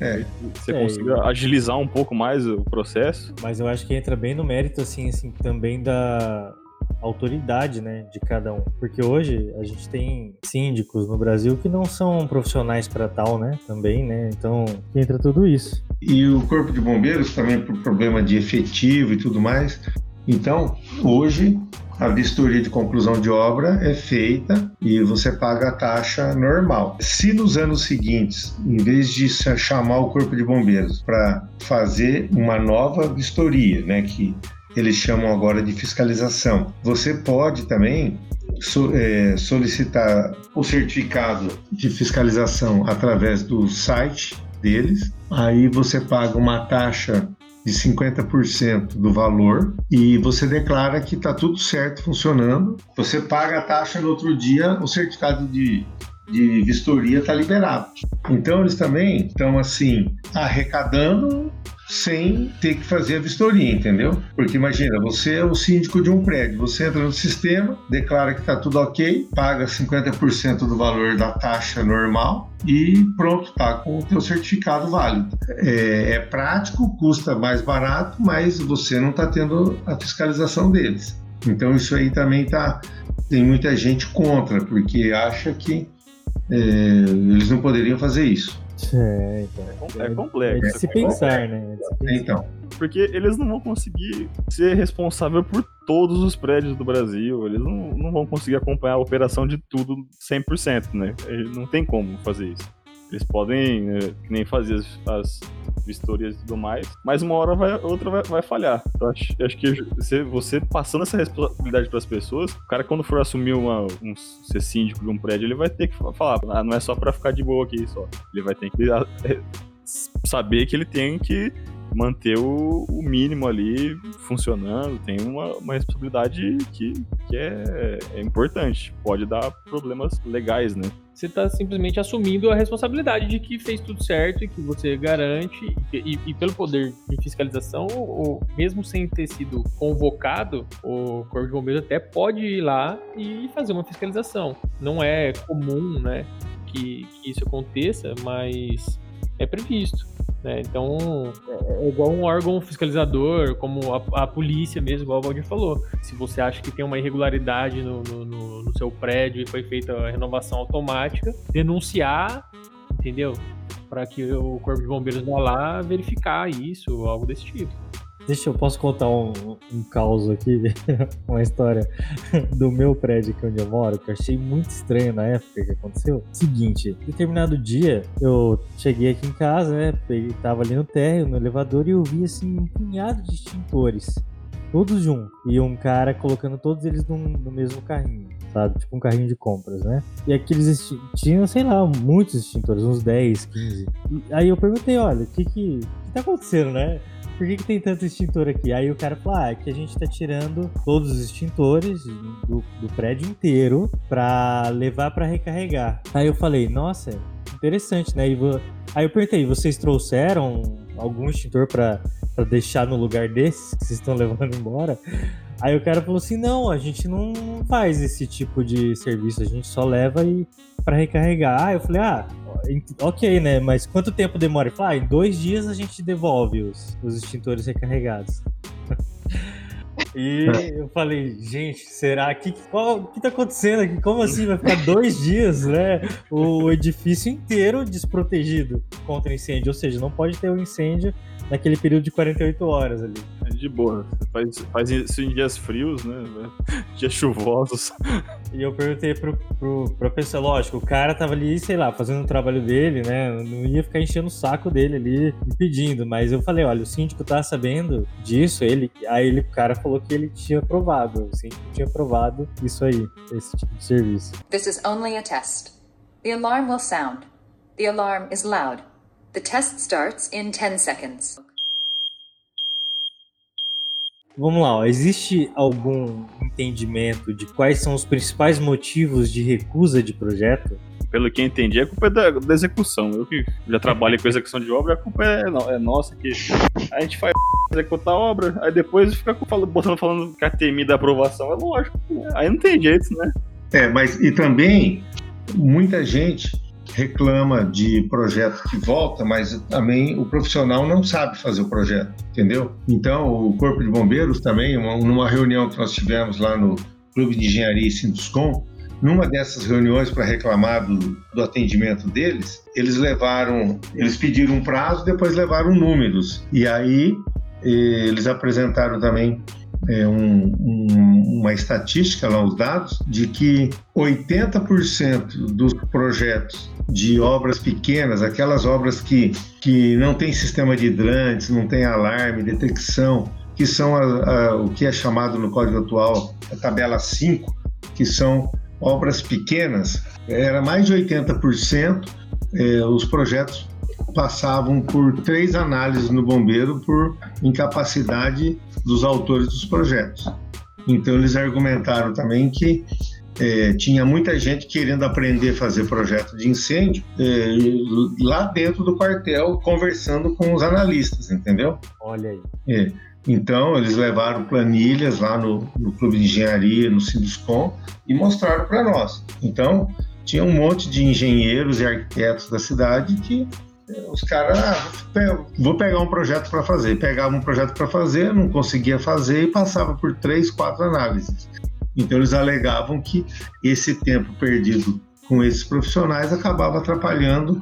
É. Você É, consegue agilizar um pouco mais o processo. Mas eu acho que entra bem no mérito, assim, assim, também da autoridade, né, de cada um. Porque hoje a gente tem síndicos no Brasil que não são profissionais para tal, né, também, né, então entra tudo isso. E o Corpo de Bombeiros também por problema de efetivo e tudo mais. Então, hoje a vistoria de conclusão de obra é feita e você paga a taxa normal. Se nos anos seguintes, em vez de chamar o Corpo de Bombeiros para fazer uma nova vistoria, né, que eles chamam agora de fiscalização, você pode também so- é, solicitar o certificado de fiscalização através do site deles. Aí você paga uma taxa de 50% do valor e você declara que está tudo certo funcionando. Você paga a taxa no outro dia, o certificado de, de vistoria está liberado. Então eles também estão assim arrecadando sem ter que fazer a vistoria, entendeu? Porque imagina, você é o síndico de um prédio, você entra no sistema, declara que está tudo ok, paga 50% do valor da taxa normal e pronto, tá com o teu certificado válido. É, é prático, custa mais barato, mas você não está tendo a fiscalização deles. Então isso aí também tá tem muita gente contra, porque acha que é, eles não poderiam fazer isso. É, então. É É complexo. de se pensar, né? É se pensar. Então, Porque eles não vão conseguir ser responsável por todos os prédios do Brasil. Eles não, não vão conseguir acompanhar a operação de tudo 100%, né? Não tem como fazer isso. Eles podem que nem fazer as, as vistorias e tudo mais, mas uma hora vai, outra vai, vai falhar. Eu acho, eu acho que você, você passando essa responsabilidade para as pessoas, o cara quando for assumir uma, um ser síndico de um prédio, ele vai ter que falar, ah, não é só para ficar de boa aqui só. Ele vai ter que ah, eh, saber que ele tem que manter o, o mínimo ali funcionando, tem uma, uma responsabilidade que, que é, é importante. Pode dar problemas legais, né? Você está simplesmente assumindo a responsabilidade de que fez tudo certo e que você garante, e, e- pelo poder de fiscalização, ou mesmo sem ter sido convocado, o Corpo de Bombeiros até pode ir lá e fazer uma fiscalização. Não é comum, né, que, que isso aconteça, mas é previsto. né? Então, é é igual um órgão fiscalizador, como a, a polícia mesmo, igual o Valdir falou. Se você acha que tem uma irregularidade no, no- no- seu prédio e foi feita a renovação automática, denunciar, entendeu? Para que o Corpo de Bombeiros vá lá verificar isso, algo desse tipo. Deixa eu posso contar um, um caos aqui, [LAUGHS] uma história do meu prédio aqui onde eu moro, que eu achei muito estranho na época que aconteceu. Seguinte, determinado dia eu cheguei aqui em casa, né? Peguei, tava ali no térreo, no elevador, e eu vi assim um punhado de extintores. Todos juntos. E um cara colocando todos eles num- no mesmo carrinho, sabe? Tipo um carrinho de compras, né? E aqueles tinham, sei lá, muitos extintores, uns 10, 15. E aí eu perguntei, olha, o que que, que tá acontecendo, né? Por que, que tem tanto extintor aqui? Aí o cara falou, ah, é que a gente tá tirando todos os extintores do, do prédio inteiro pra levar pra recarregar. Aí eu falei, nossa, interessante, né? E vo- Aí eu perguntei, vocês trouxeram algum extintor pra, pra deixar no lugar desses que vocês estão [LAUGHS] levando embora? Aí o cara falou assim, não, a gente não faz esse tipo de serviço, a gente só leva e para recarregar. Ah, eu falei, ah, ok, né? Mas quanto tempo demora? Ele falou, ah, em dois dias a gente devolve os, os extintores recarregados. [LAUGHS] E eu falei, gente, será que o que tá acontecendo aqui? Como assim vai ficar dois dias, né? O edifício inteiro desprotegido contra incêndio, ou seja, não pode ter um incêndio naquele período de 48 horas ali. De boa. Faz, faz isso em dias frios, né? [LAUGHS] Dias chuvosos. E eu perguntei pro, pro, pra pessoa, lógico, o cara tava ali, sei lá, fazendo o trabalho dele, né? Não ia ficar enchendo o saco dele ali e pedindo. Mas eu falei, olha, o síndico tá sabendo disso, ele. Aí ele, o cara falou que ele tinha aprovado. O síndico tinha aprovado isso aí, esse tipo de serviço. This is only a test. The alarm will sound. The alarm is loud. The test starts in 10 seconds. Vamos lá, ó. existe algum entendimento de quais são os principais motivos de recusa de projeto? Pelo que eu entendi, a culpa é da, da execução. Eu que já trabalhei com execução de obra, a culpa é, é nossa que a gente faz [LAUGHS] executar a obra, aí depois fica falando, botando falando que a TMI da aprovação é lógico. Aí não tem jeito, né? É, mas e também muita gente reclama de projeto que volta, mas também o profissional não sabe fazer o projeto, entendeu? Então, o Corpo de Bombeiros também, uma- numa reunião que nós tivemos lá no Clube de Engenharia e Sinduscom, numa dessas reuniões para reclamar do, do atendimento deles, eles levaram, eles pediram um prazo, depois levaram números. E aí eh, eles apresentaram também é, um- um- uma estatística lá, os dados, de que 80% dos projetos de obras pequenas, aquelas obras que, que não tem sistema de hidrantes, não tem alarme, detecção, que são a- a- o que é chamado no código atual a tabela 5, que são obras pequenas, era mais de 80% eh, os projetos passavam por três análises no bombeiro por incapacidade dos autores dos projetos. Então eles argumentaram também que eh, tinha muita gente querendo aprender a fazer projeto de incêndio eh, lá dentro do quartel, conversando com os analistas, entendeu? Olha aí. É. Então, eles levaram planilhas lá no, no Clube de Engenharia, no Sinduscom, e mostraram para nós. Então, tinha um monte de engenheiros e arquitetos da cidade que os caras, ah, vou pegar um projeto para fazer. Pegava um projeto para fazer, não conseguia fazer e passava por três, quatro análises. Então, eles alegavam que esse tempo perdido com esses profissionais acabava atrapalhando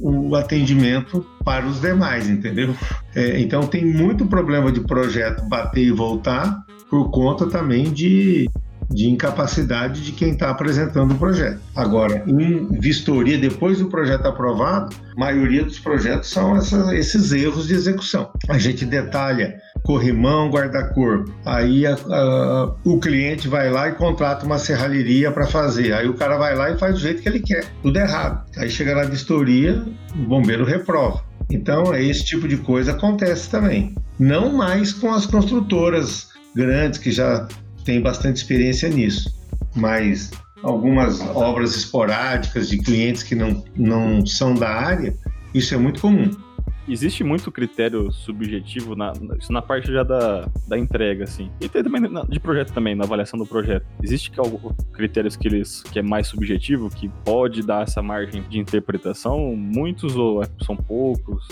o atendimento para os demais, entendeu? É, então tem muito problema de projeto bater e voltar por conta também de, de incapacidade de quem está apresentando o projeto. Agora, em vistoria, depois do projeto aprovado, a maioria dos projetos são essa- esses erros de execução. A gente detalha corrimão, guarda-corpo. Aí a- a- o cliente vai lá e contrata uma serralheria para fazer. Aí o cara vai lá e faz do jeito que ele quer. Tudo errado. Aí chega na vistoria, o bombeiro reprova. Então, esse tipo de coisa acontece também. Não mais com as construtoras grandes que já têm bastante experiência nisso, mas algumas obras esporádicas de clientes que não, não são da área, isso é muito comum. Existe muito critério subjetivo, na, isso na parte já da, da entrega, assim. E tem também na- de projeto também, na avaliação do projeto. Existe que algo- critérios que, eles, que é mais subjetivo, que pode dar essa margem de interpretação? Muitos ou é- são poucos?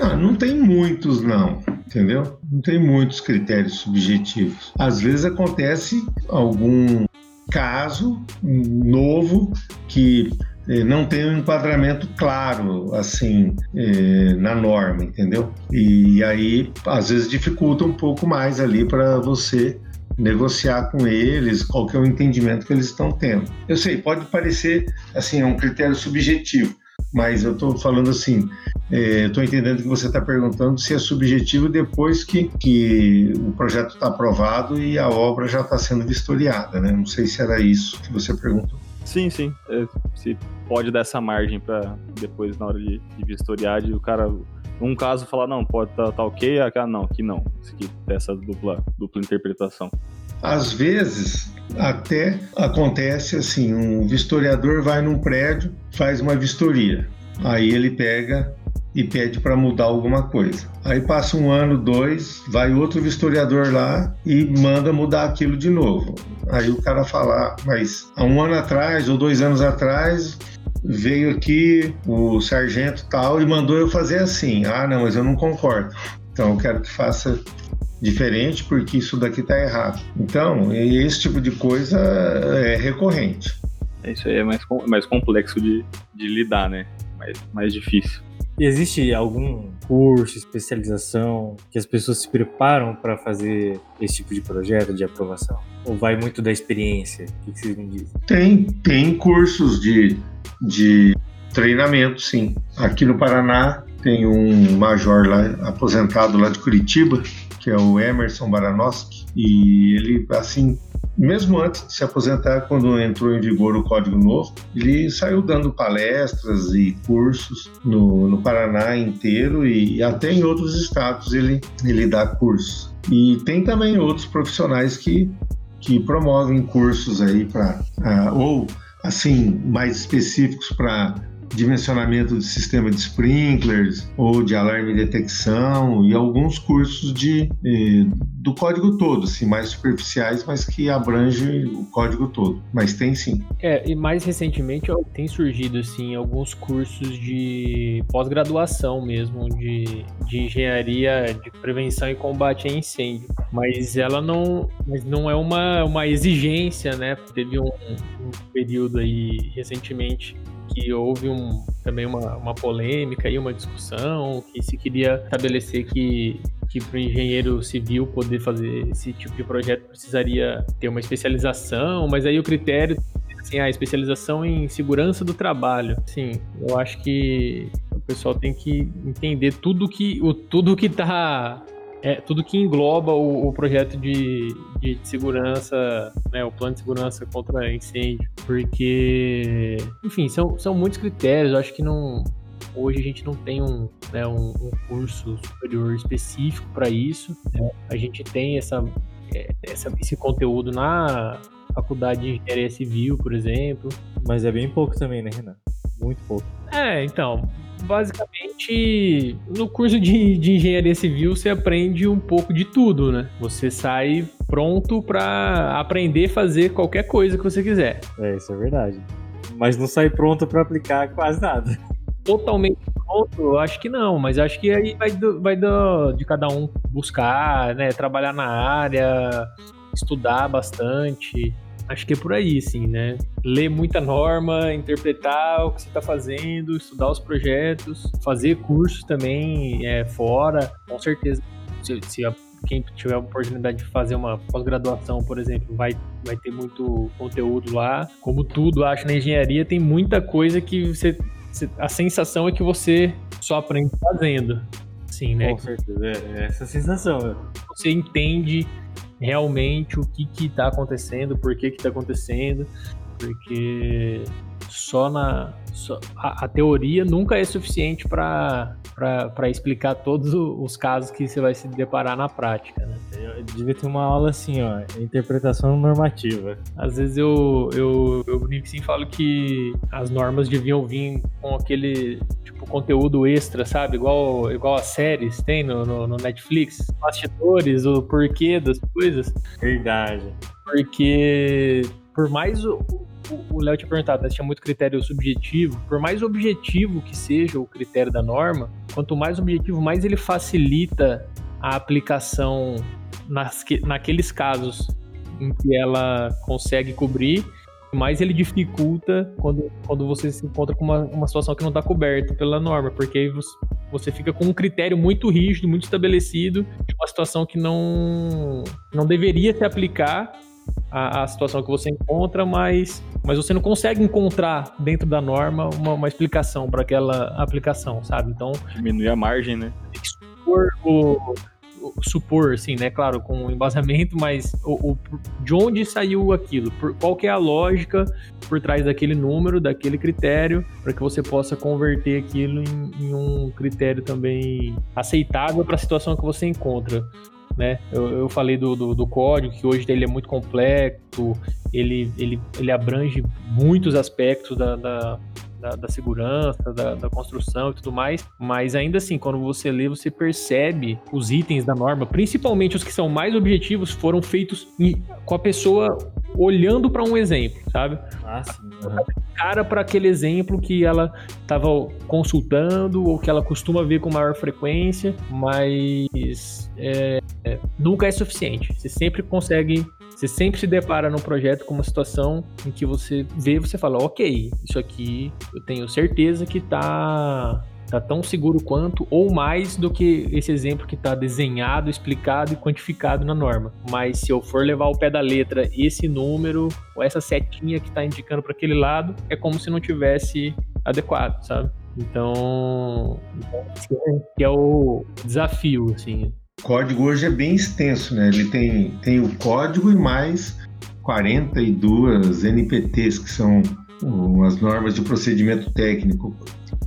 Ah, não tem muitos, não, entendeu? Não tem muitos critérios subjetivos. Às vezes acontece algum caso novo que eh, não tem um enquadramento claro, assim, eh, na norma, entendeu? E aí, às vezes, dificulta um pouco mais ali para você negociar com eles qual que é o entendimento que eles estão tendo. Eu sei, pode parecer, assim, é um critério subjetivo, mas eu estou falando assim, Estou entendendo que você está perguntando se é subjetivo depois que, que o projeto está aprovado e a obra já está sendo vistoriada, né? Não sei se era isso que você perguntou. Sim, sim. É, se pode dar essa margem pra depois, na hora de, de vistoriar, de o cara, num caso, falar, não, pode tá, tá ok, ah, não, aqui não. Essa dupla, dupla interpretação. Às vezes, até acontece assim: um vistoriador vai num prédio, faz uma vistoria, aí ele pega e pede para mudar alguma coisa. Aí passa um ano, dois, vai outro vistoriador lá e manda mudar aquilo de novo. Aí o cara fala, "Ah, mas há um ano atrás ou dois anos atrás veio aqui o sargento tal e mandou eu fazer assim. Ah, não, mas eu não concordo. Então eu quero que faça diferente porque isso daqui está errado. Então, esse tipo de coisa é recorrente. Isso aí é mais, mais complexo de, de lidar, né? Mais, mais difícil. Existe algum curso, especialização que as pessoas se preparam para fazer esse tipo de projeto de aprovação? Ou vai muito da experiência? O que vocês me dizem? Tem, tem cursos de, de treinamento, sim. Aqui no Paraná tem um major lá, aposentado lá de Curitiba, que é o Emerson Baranowski, e ele, assim, mesmo antes de se aposentar, quando entrou em vigor o Código Novo, ele saiu dando palestras e cursos no, no Paraná inteiro e até em outros estados ele, ele dá cursos. E tem também outros profissionais que, que promovem cursos aí para, uh, ou assim, mais específicos para dimensionamento de sistema de sprinklers ou de alarme e detecção e alguns cursos de, eh, do código todo, assim, mais superficiais, mas que abrangem o código todo. Mas tem sim. É, e mais recentemente tem surgido assim alguns cursos de pós-graduação mesmo de, de engenharia de prevenção e combate a incêndio, mas ela não, mas não é uma, uma exigência, né? Teve um, um período aí recentemente que houve um, também uma, uma polêmica e uma discussão que se queria estabelecer que que para o engenheiro civil poder fazer esse tipo de projeto precisaria ter uma especialização, mas aí o critério assim, a especialização em segurança do trabalho. Sim, eu acho que o pessoal tem que entender tudo que o tudo que está é, tudo que engloba o, o projeto de, de, segurança, né, o plano de segurança contra incêndio, porque, enfim, são, são muitos critérios, eu acho que não, hoje a gente não tem um, né, um, um curso superior específico para isso, né? a gente tem essa, é, essa, esse conteúdo na faculdade de engenharia civil, por exemplo. Mas é bem pouco também, né, Renan? Muito pouco. É, então, basicamente, no curso de, de engenharia civil você aprende um pouco de tudo, né? Você sai pronto para aprender a fazer qualquer coisa que você quiser. É, isso é verdade. Mas não sai pronto para aplicar quase nada. Totalmente pronto, acho que não, mas acho que aí vai, do, vai do, de cada um buscar, né? Trabalhar na área, estudar bastante. Acho que é por aí, sim, né? Ler muita norma, interpretar o que você está fazendo, estudar os projetos, fazer cursos também é, fora, com certeza. Se, se a, quem tiver a oportunidade de fazer uma pós-graduação, por exemplo, vai, vai ter muito conteúdo lá. Como tudo, acho, na engenharia, tem muita coisa que você. A sensação é que você só aprende fazendo. Sim, né? Com certeza, é, é essa sensação. Você entende realmente o que que tá acontecendo, por que que tá acontecendo, porque só na a, a, teoria nunca é suficiente para explicar todos os casos que você vai se deparar na prática. Né? Eu devia ter uma aula assim, ó, interpretação normativa. Às vezes eu, eu, eu brinco assim falo que as normas deviam vir com aquele tipo conteúdo extra, sabe? Igual, igual as séries tem no, no, no Netflix, bastidores, o porquê das coisas. Verdade. Porque por mais o, Léo tinha perguntado, né, se tinha muito critério subjetivo. Por mais objetivo que seja o critério da norma, quanto mais objetivo, mais ele facilita a aplicação nas, naqueles casos em que ela consegue cobrir, mais ele dificulta quando, quando você se encontra com uma, uma situação que não está coberta pela norma, porque você, você fica com um critério muito rígido, muito estabelecido, de uma situação que não, não deveria se aplicar a, a, situação que você encontra, mas, mas você não consegue encontrar dentro da norma uma, uma explicação para aquela aplicação, sabe? Então. Diminuir a margem, né? Tem que supor o, supor, assim, né? Claro, com embasamento, mas o, o, de onde saiu aquilo? Por, qual que é a lógica por trás daquele número, daquele critério, para que você possa converter aquilo em, em um critério também aceitável para a situação que você encontra né? Eu, eu falei do, do, do, código, que hoje ele é muito complexo, ele, ele, ele abrange muitos aspectos da, da, da, da segurança, da, da, construção e tudo mais, mas ainda assim, quando você lê, você percebe os itens da norma, principalmente os que são mais objetivos, foram feitos com a pessoa olhando para um exemplo, sabe? Ah, sim. Cara para aquele exemplo que ela estava consultando ou que ela costuma ver com maior frequência, mas é, nunca é suficiente. Você sempre consegue, você sempre se depara num projeto com uma situação em que você vê, você fala, ok, isso aqui eu tenho certeza que tá está tão seguro quanto ou mais do que esse exemplo que está desenhado, explicado e quantificado na norma. Mas se eu for levar ao pé da letra esse número ou essa setinha que está indicando para aquele lado, é como se não tivesse adequado, sabe? Então, que é o desafio, assim. O código hoje é bem extenso, né? Ele tem, tem o código e mais 42 NPTs, que são as normas de procedimento técnico,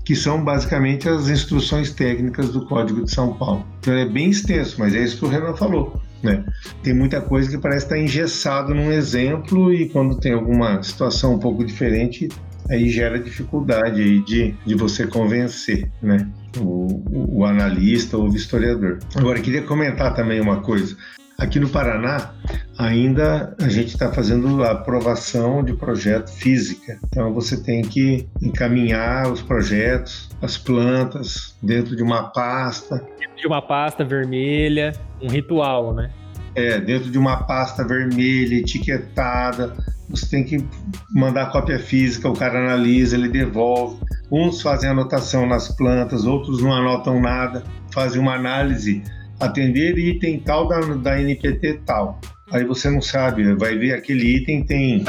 que são basicamente as instruções técnicas do Código de São Paulo. Então é bem extenso, mas é isso que o Renan falou. Né? Tem muita coisa que parece estar engessado num exemplo e quando tem alguma situação um pouco diferente, aí gera dificuldade aí de, de você convencer, né? O, o, o analista ou o historiador. Agora, queria comentar também uma coisa. Aqui no Paraná, ainda a gente está fazendo a aprovação de projeto física. Então, você tem que encaminhar os projetos, as plantas, dentro de uma pasta. Dentro de uma pasta vermelha, um ritual, né? É, dentro de uma pasta vermelha, etiquetada. Você tem que mandar cópia física, o cara analisa, ele devolve. Uns fazem anotação nas plantas, outros não anotam nada, fazem uma análise atender item tal da, da NPT tal. Aí você não sabe, vai ver aquele item tem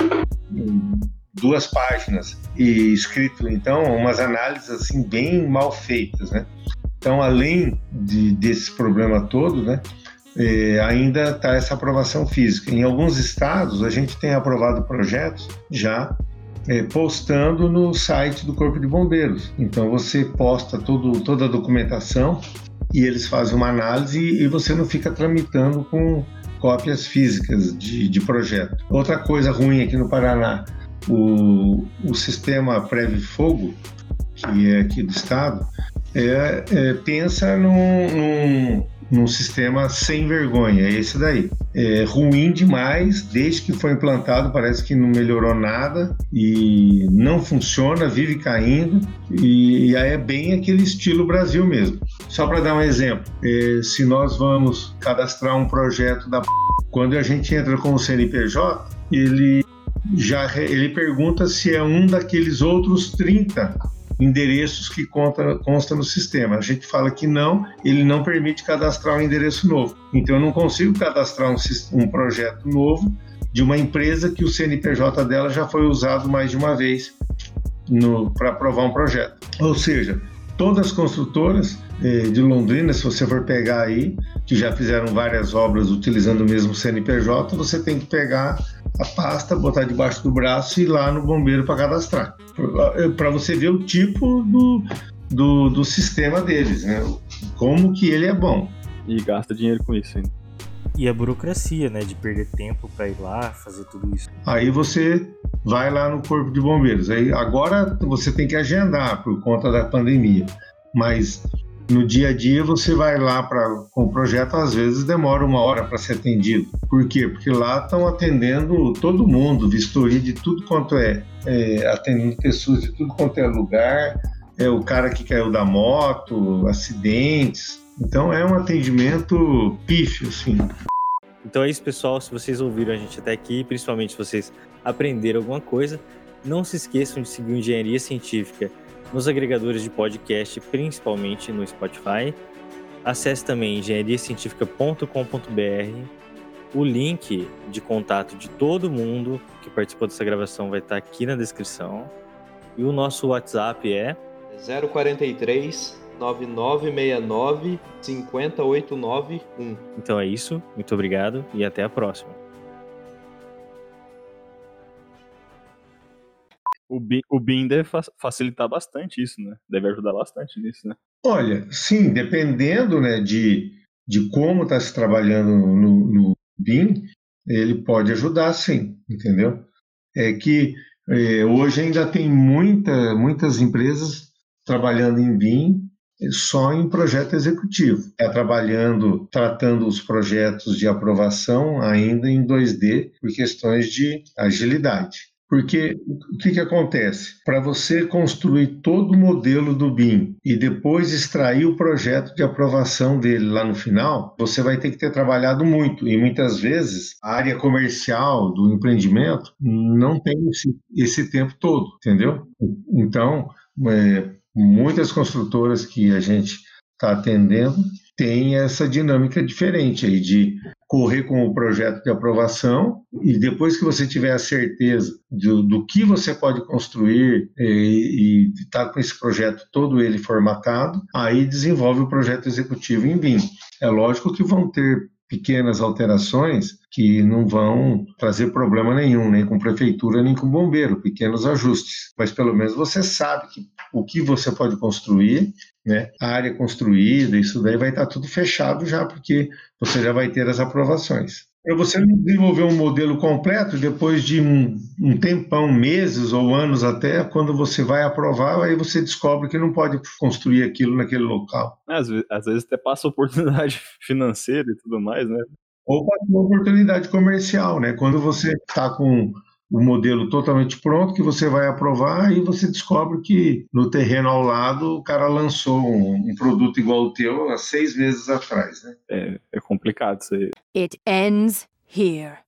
duas páginas e escrito então umas análises assim bem mal feitas, né? Então além de, desse problema todo, né? É, ainda está essa aprovação física. Em alguns estados a gente tem aprovado projetos já é, postando no site do Corpo de Bombeiros. Então você posta todo, toda a documentação e eles fazem uma análise e você não fica tramitando com cópias físicas de, de projeto. Outra coisa ruim aqui no Paraná, o, o sistema Preve Fogo, que é aqui do estado, é, é pensa num, num num sistema sem vergonha, é esse daí. É ruim demais, desde que foi implantado parece que não melhorou nada e não funciona, vive caindo e, aí é bem aquele estilo Brasil mesmo. Só para dar um exemplo, é, se nós vamos cadastrar um projeto da quando a gente entra com o CNPJ, ele já ele pergunta se é um daqueles outros 30 endereços que conta, consta no sistema. A gente fala que não, ele não permite cadastrar um endereço novo. Então eu não consigo cadastrar um, um projeto novo de uma empresa que o CNPJ dela já foi usado mais de uma vez para aprovar um projeto. Ou seja, todas as construtoras eh, de Londrina, se você for pegar aí, que já fizeram várias obras utilizando o mesmo CNPJ, você tem que pegar a pasta, botar debaixo do braço e ir lá no bombeiro para cadastrar. Para você ver o tipo do, do, do, sistema deles, né? Como que ele é bom. E gasta dinheiro com isso ainda. E a burocracia, né? De perder tempo para ir lá, fazer tudo isso. Aí você vai lá no corpo de bombeiros. Aí agora você tem que agendar por conta da pandemia. Mas no dia a dia você vai lá para com o projeto às vezes demora uma hora para ser atendido. Por quê? Porque lá estão atendendo todo mundo vistoria de tudo quanto é, é atendendo pessoas de tudo quanto é lugar. É o cara que caiu da moto acidentes. Então é um atendimento pífio assim. Então é isso pessoal. Se vocês ouviram a gente até aqui principalmente se vocês aprenderam alguma coisa não se esqueçam de seguir Engenharia Científica nos agregadores de podcast, principalmente no Spotify. Acesse também engenhariacientifica.com.br. O link de contato de todo mundo que participou dessa gravação vai estar aqui na descrição. E o nosso WhatsApp é 043 9969 50891. Então é isso, muito obrigado e até a próxima. O BIM, deve facilitar bastante isso, né? Deve ajudar bastante nisso, né? Olha, sim, dependendo né, de, de como está se trabalhando no, no BIM, ele pode ajudar sim, entendeu? É que é, hoje ainda tem muita, muitas empresas trabalhando em BIM só em projeto executivo. Está trabalhando, tratando os projetos de aprovação ainda em 2D por questões de agilidade. Porque o que, que acontece? Para você construir todo o modelo do BIM e depois extrair o projeto de aprovação dele lá no final, você vai ter que ter trabalhado muito. E muitas vezes a área comercial do empreendimento não tem esse, esse tempo todo, entendeu? Então, é, muitas construtoras que a gente está atendendo têm essa dinâmica diferente aí de correr com o projeto de aprovação e depois que você tiver a certeza do, do que você pode construir eh, e está com esse projeto todo ele formatado, aí desenvolve o projeto executivo em BIM. É lógico que vão ter pequenas alterações que não vão trazer problema nenhum, nem com prefeitura, nem com bombeiro, pequenos ajustes. Mas pelo menos você sabe que, o que você pode construir, né? a área construída, isso daí vai estar tudo fechado já, porque você já vai ter as aprovações. Para você desenvolver um modelo completo, depois de um, um, tempão, meses ou anos até, quando você vai aprovar, aí você descobre que não pode construir aquilo naquele local. Às vezes, às vezes até passa oportunidade [LAUGHS] financeira e tudo mais, né? Ou passa uma oportunidade comercial, né? Quando você está com o modelo totalmente pronto que você vai aprovar e você descobre que no terreno ao lado o cara lançou um, um produto igual ao teu há seis meses atrás, né? É, é complicado isso aí. It ends here.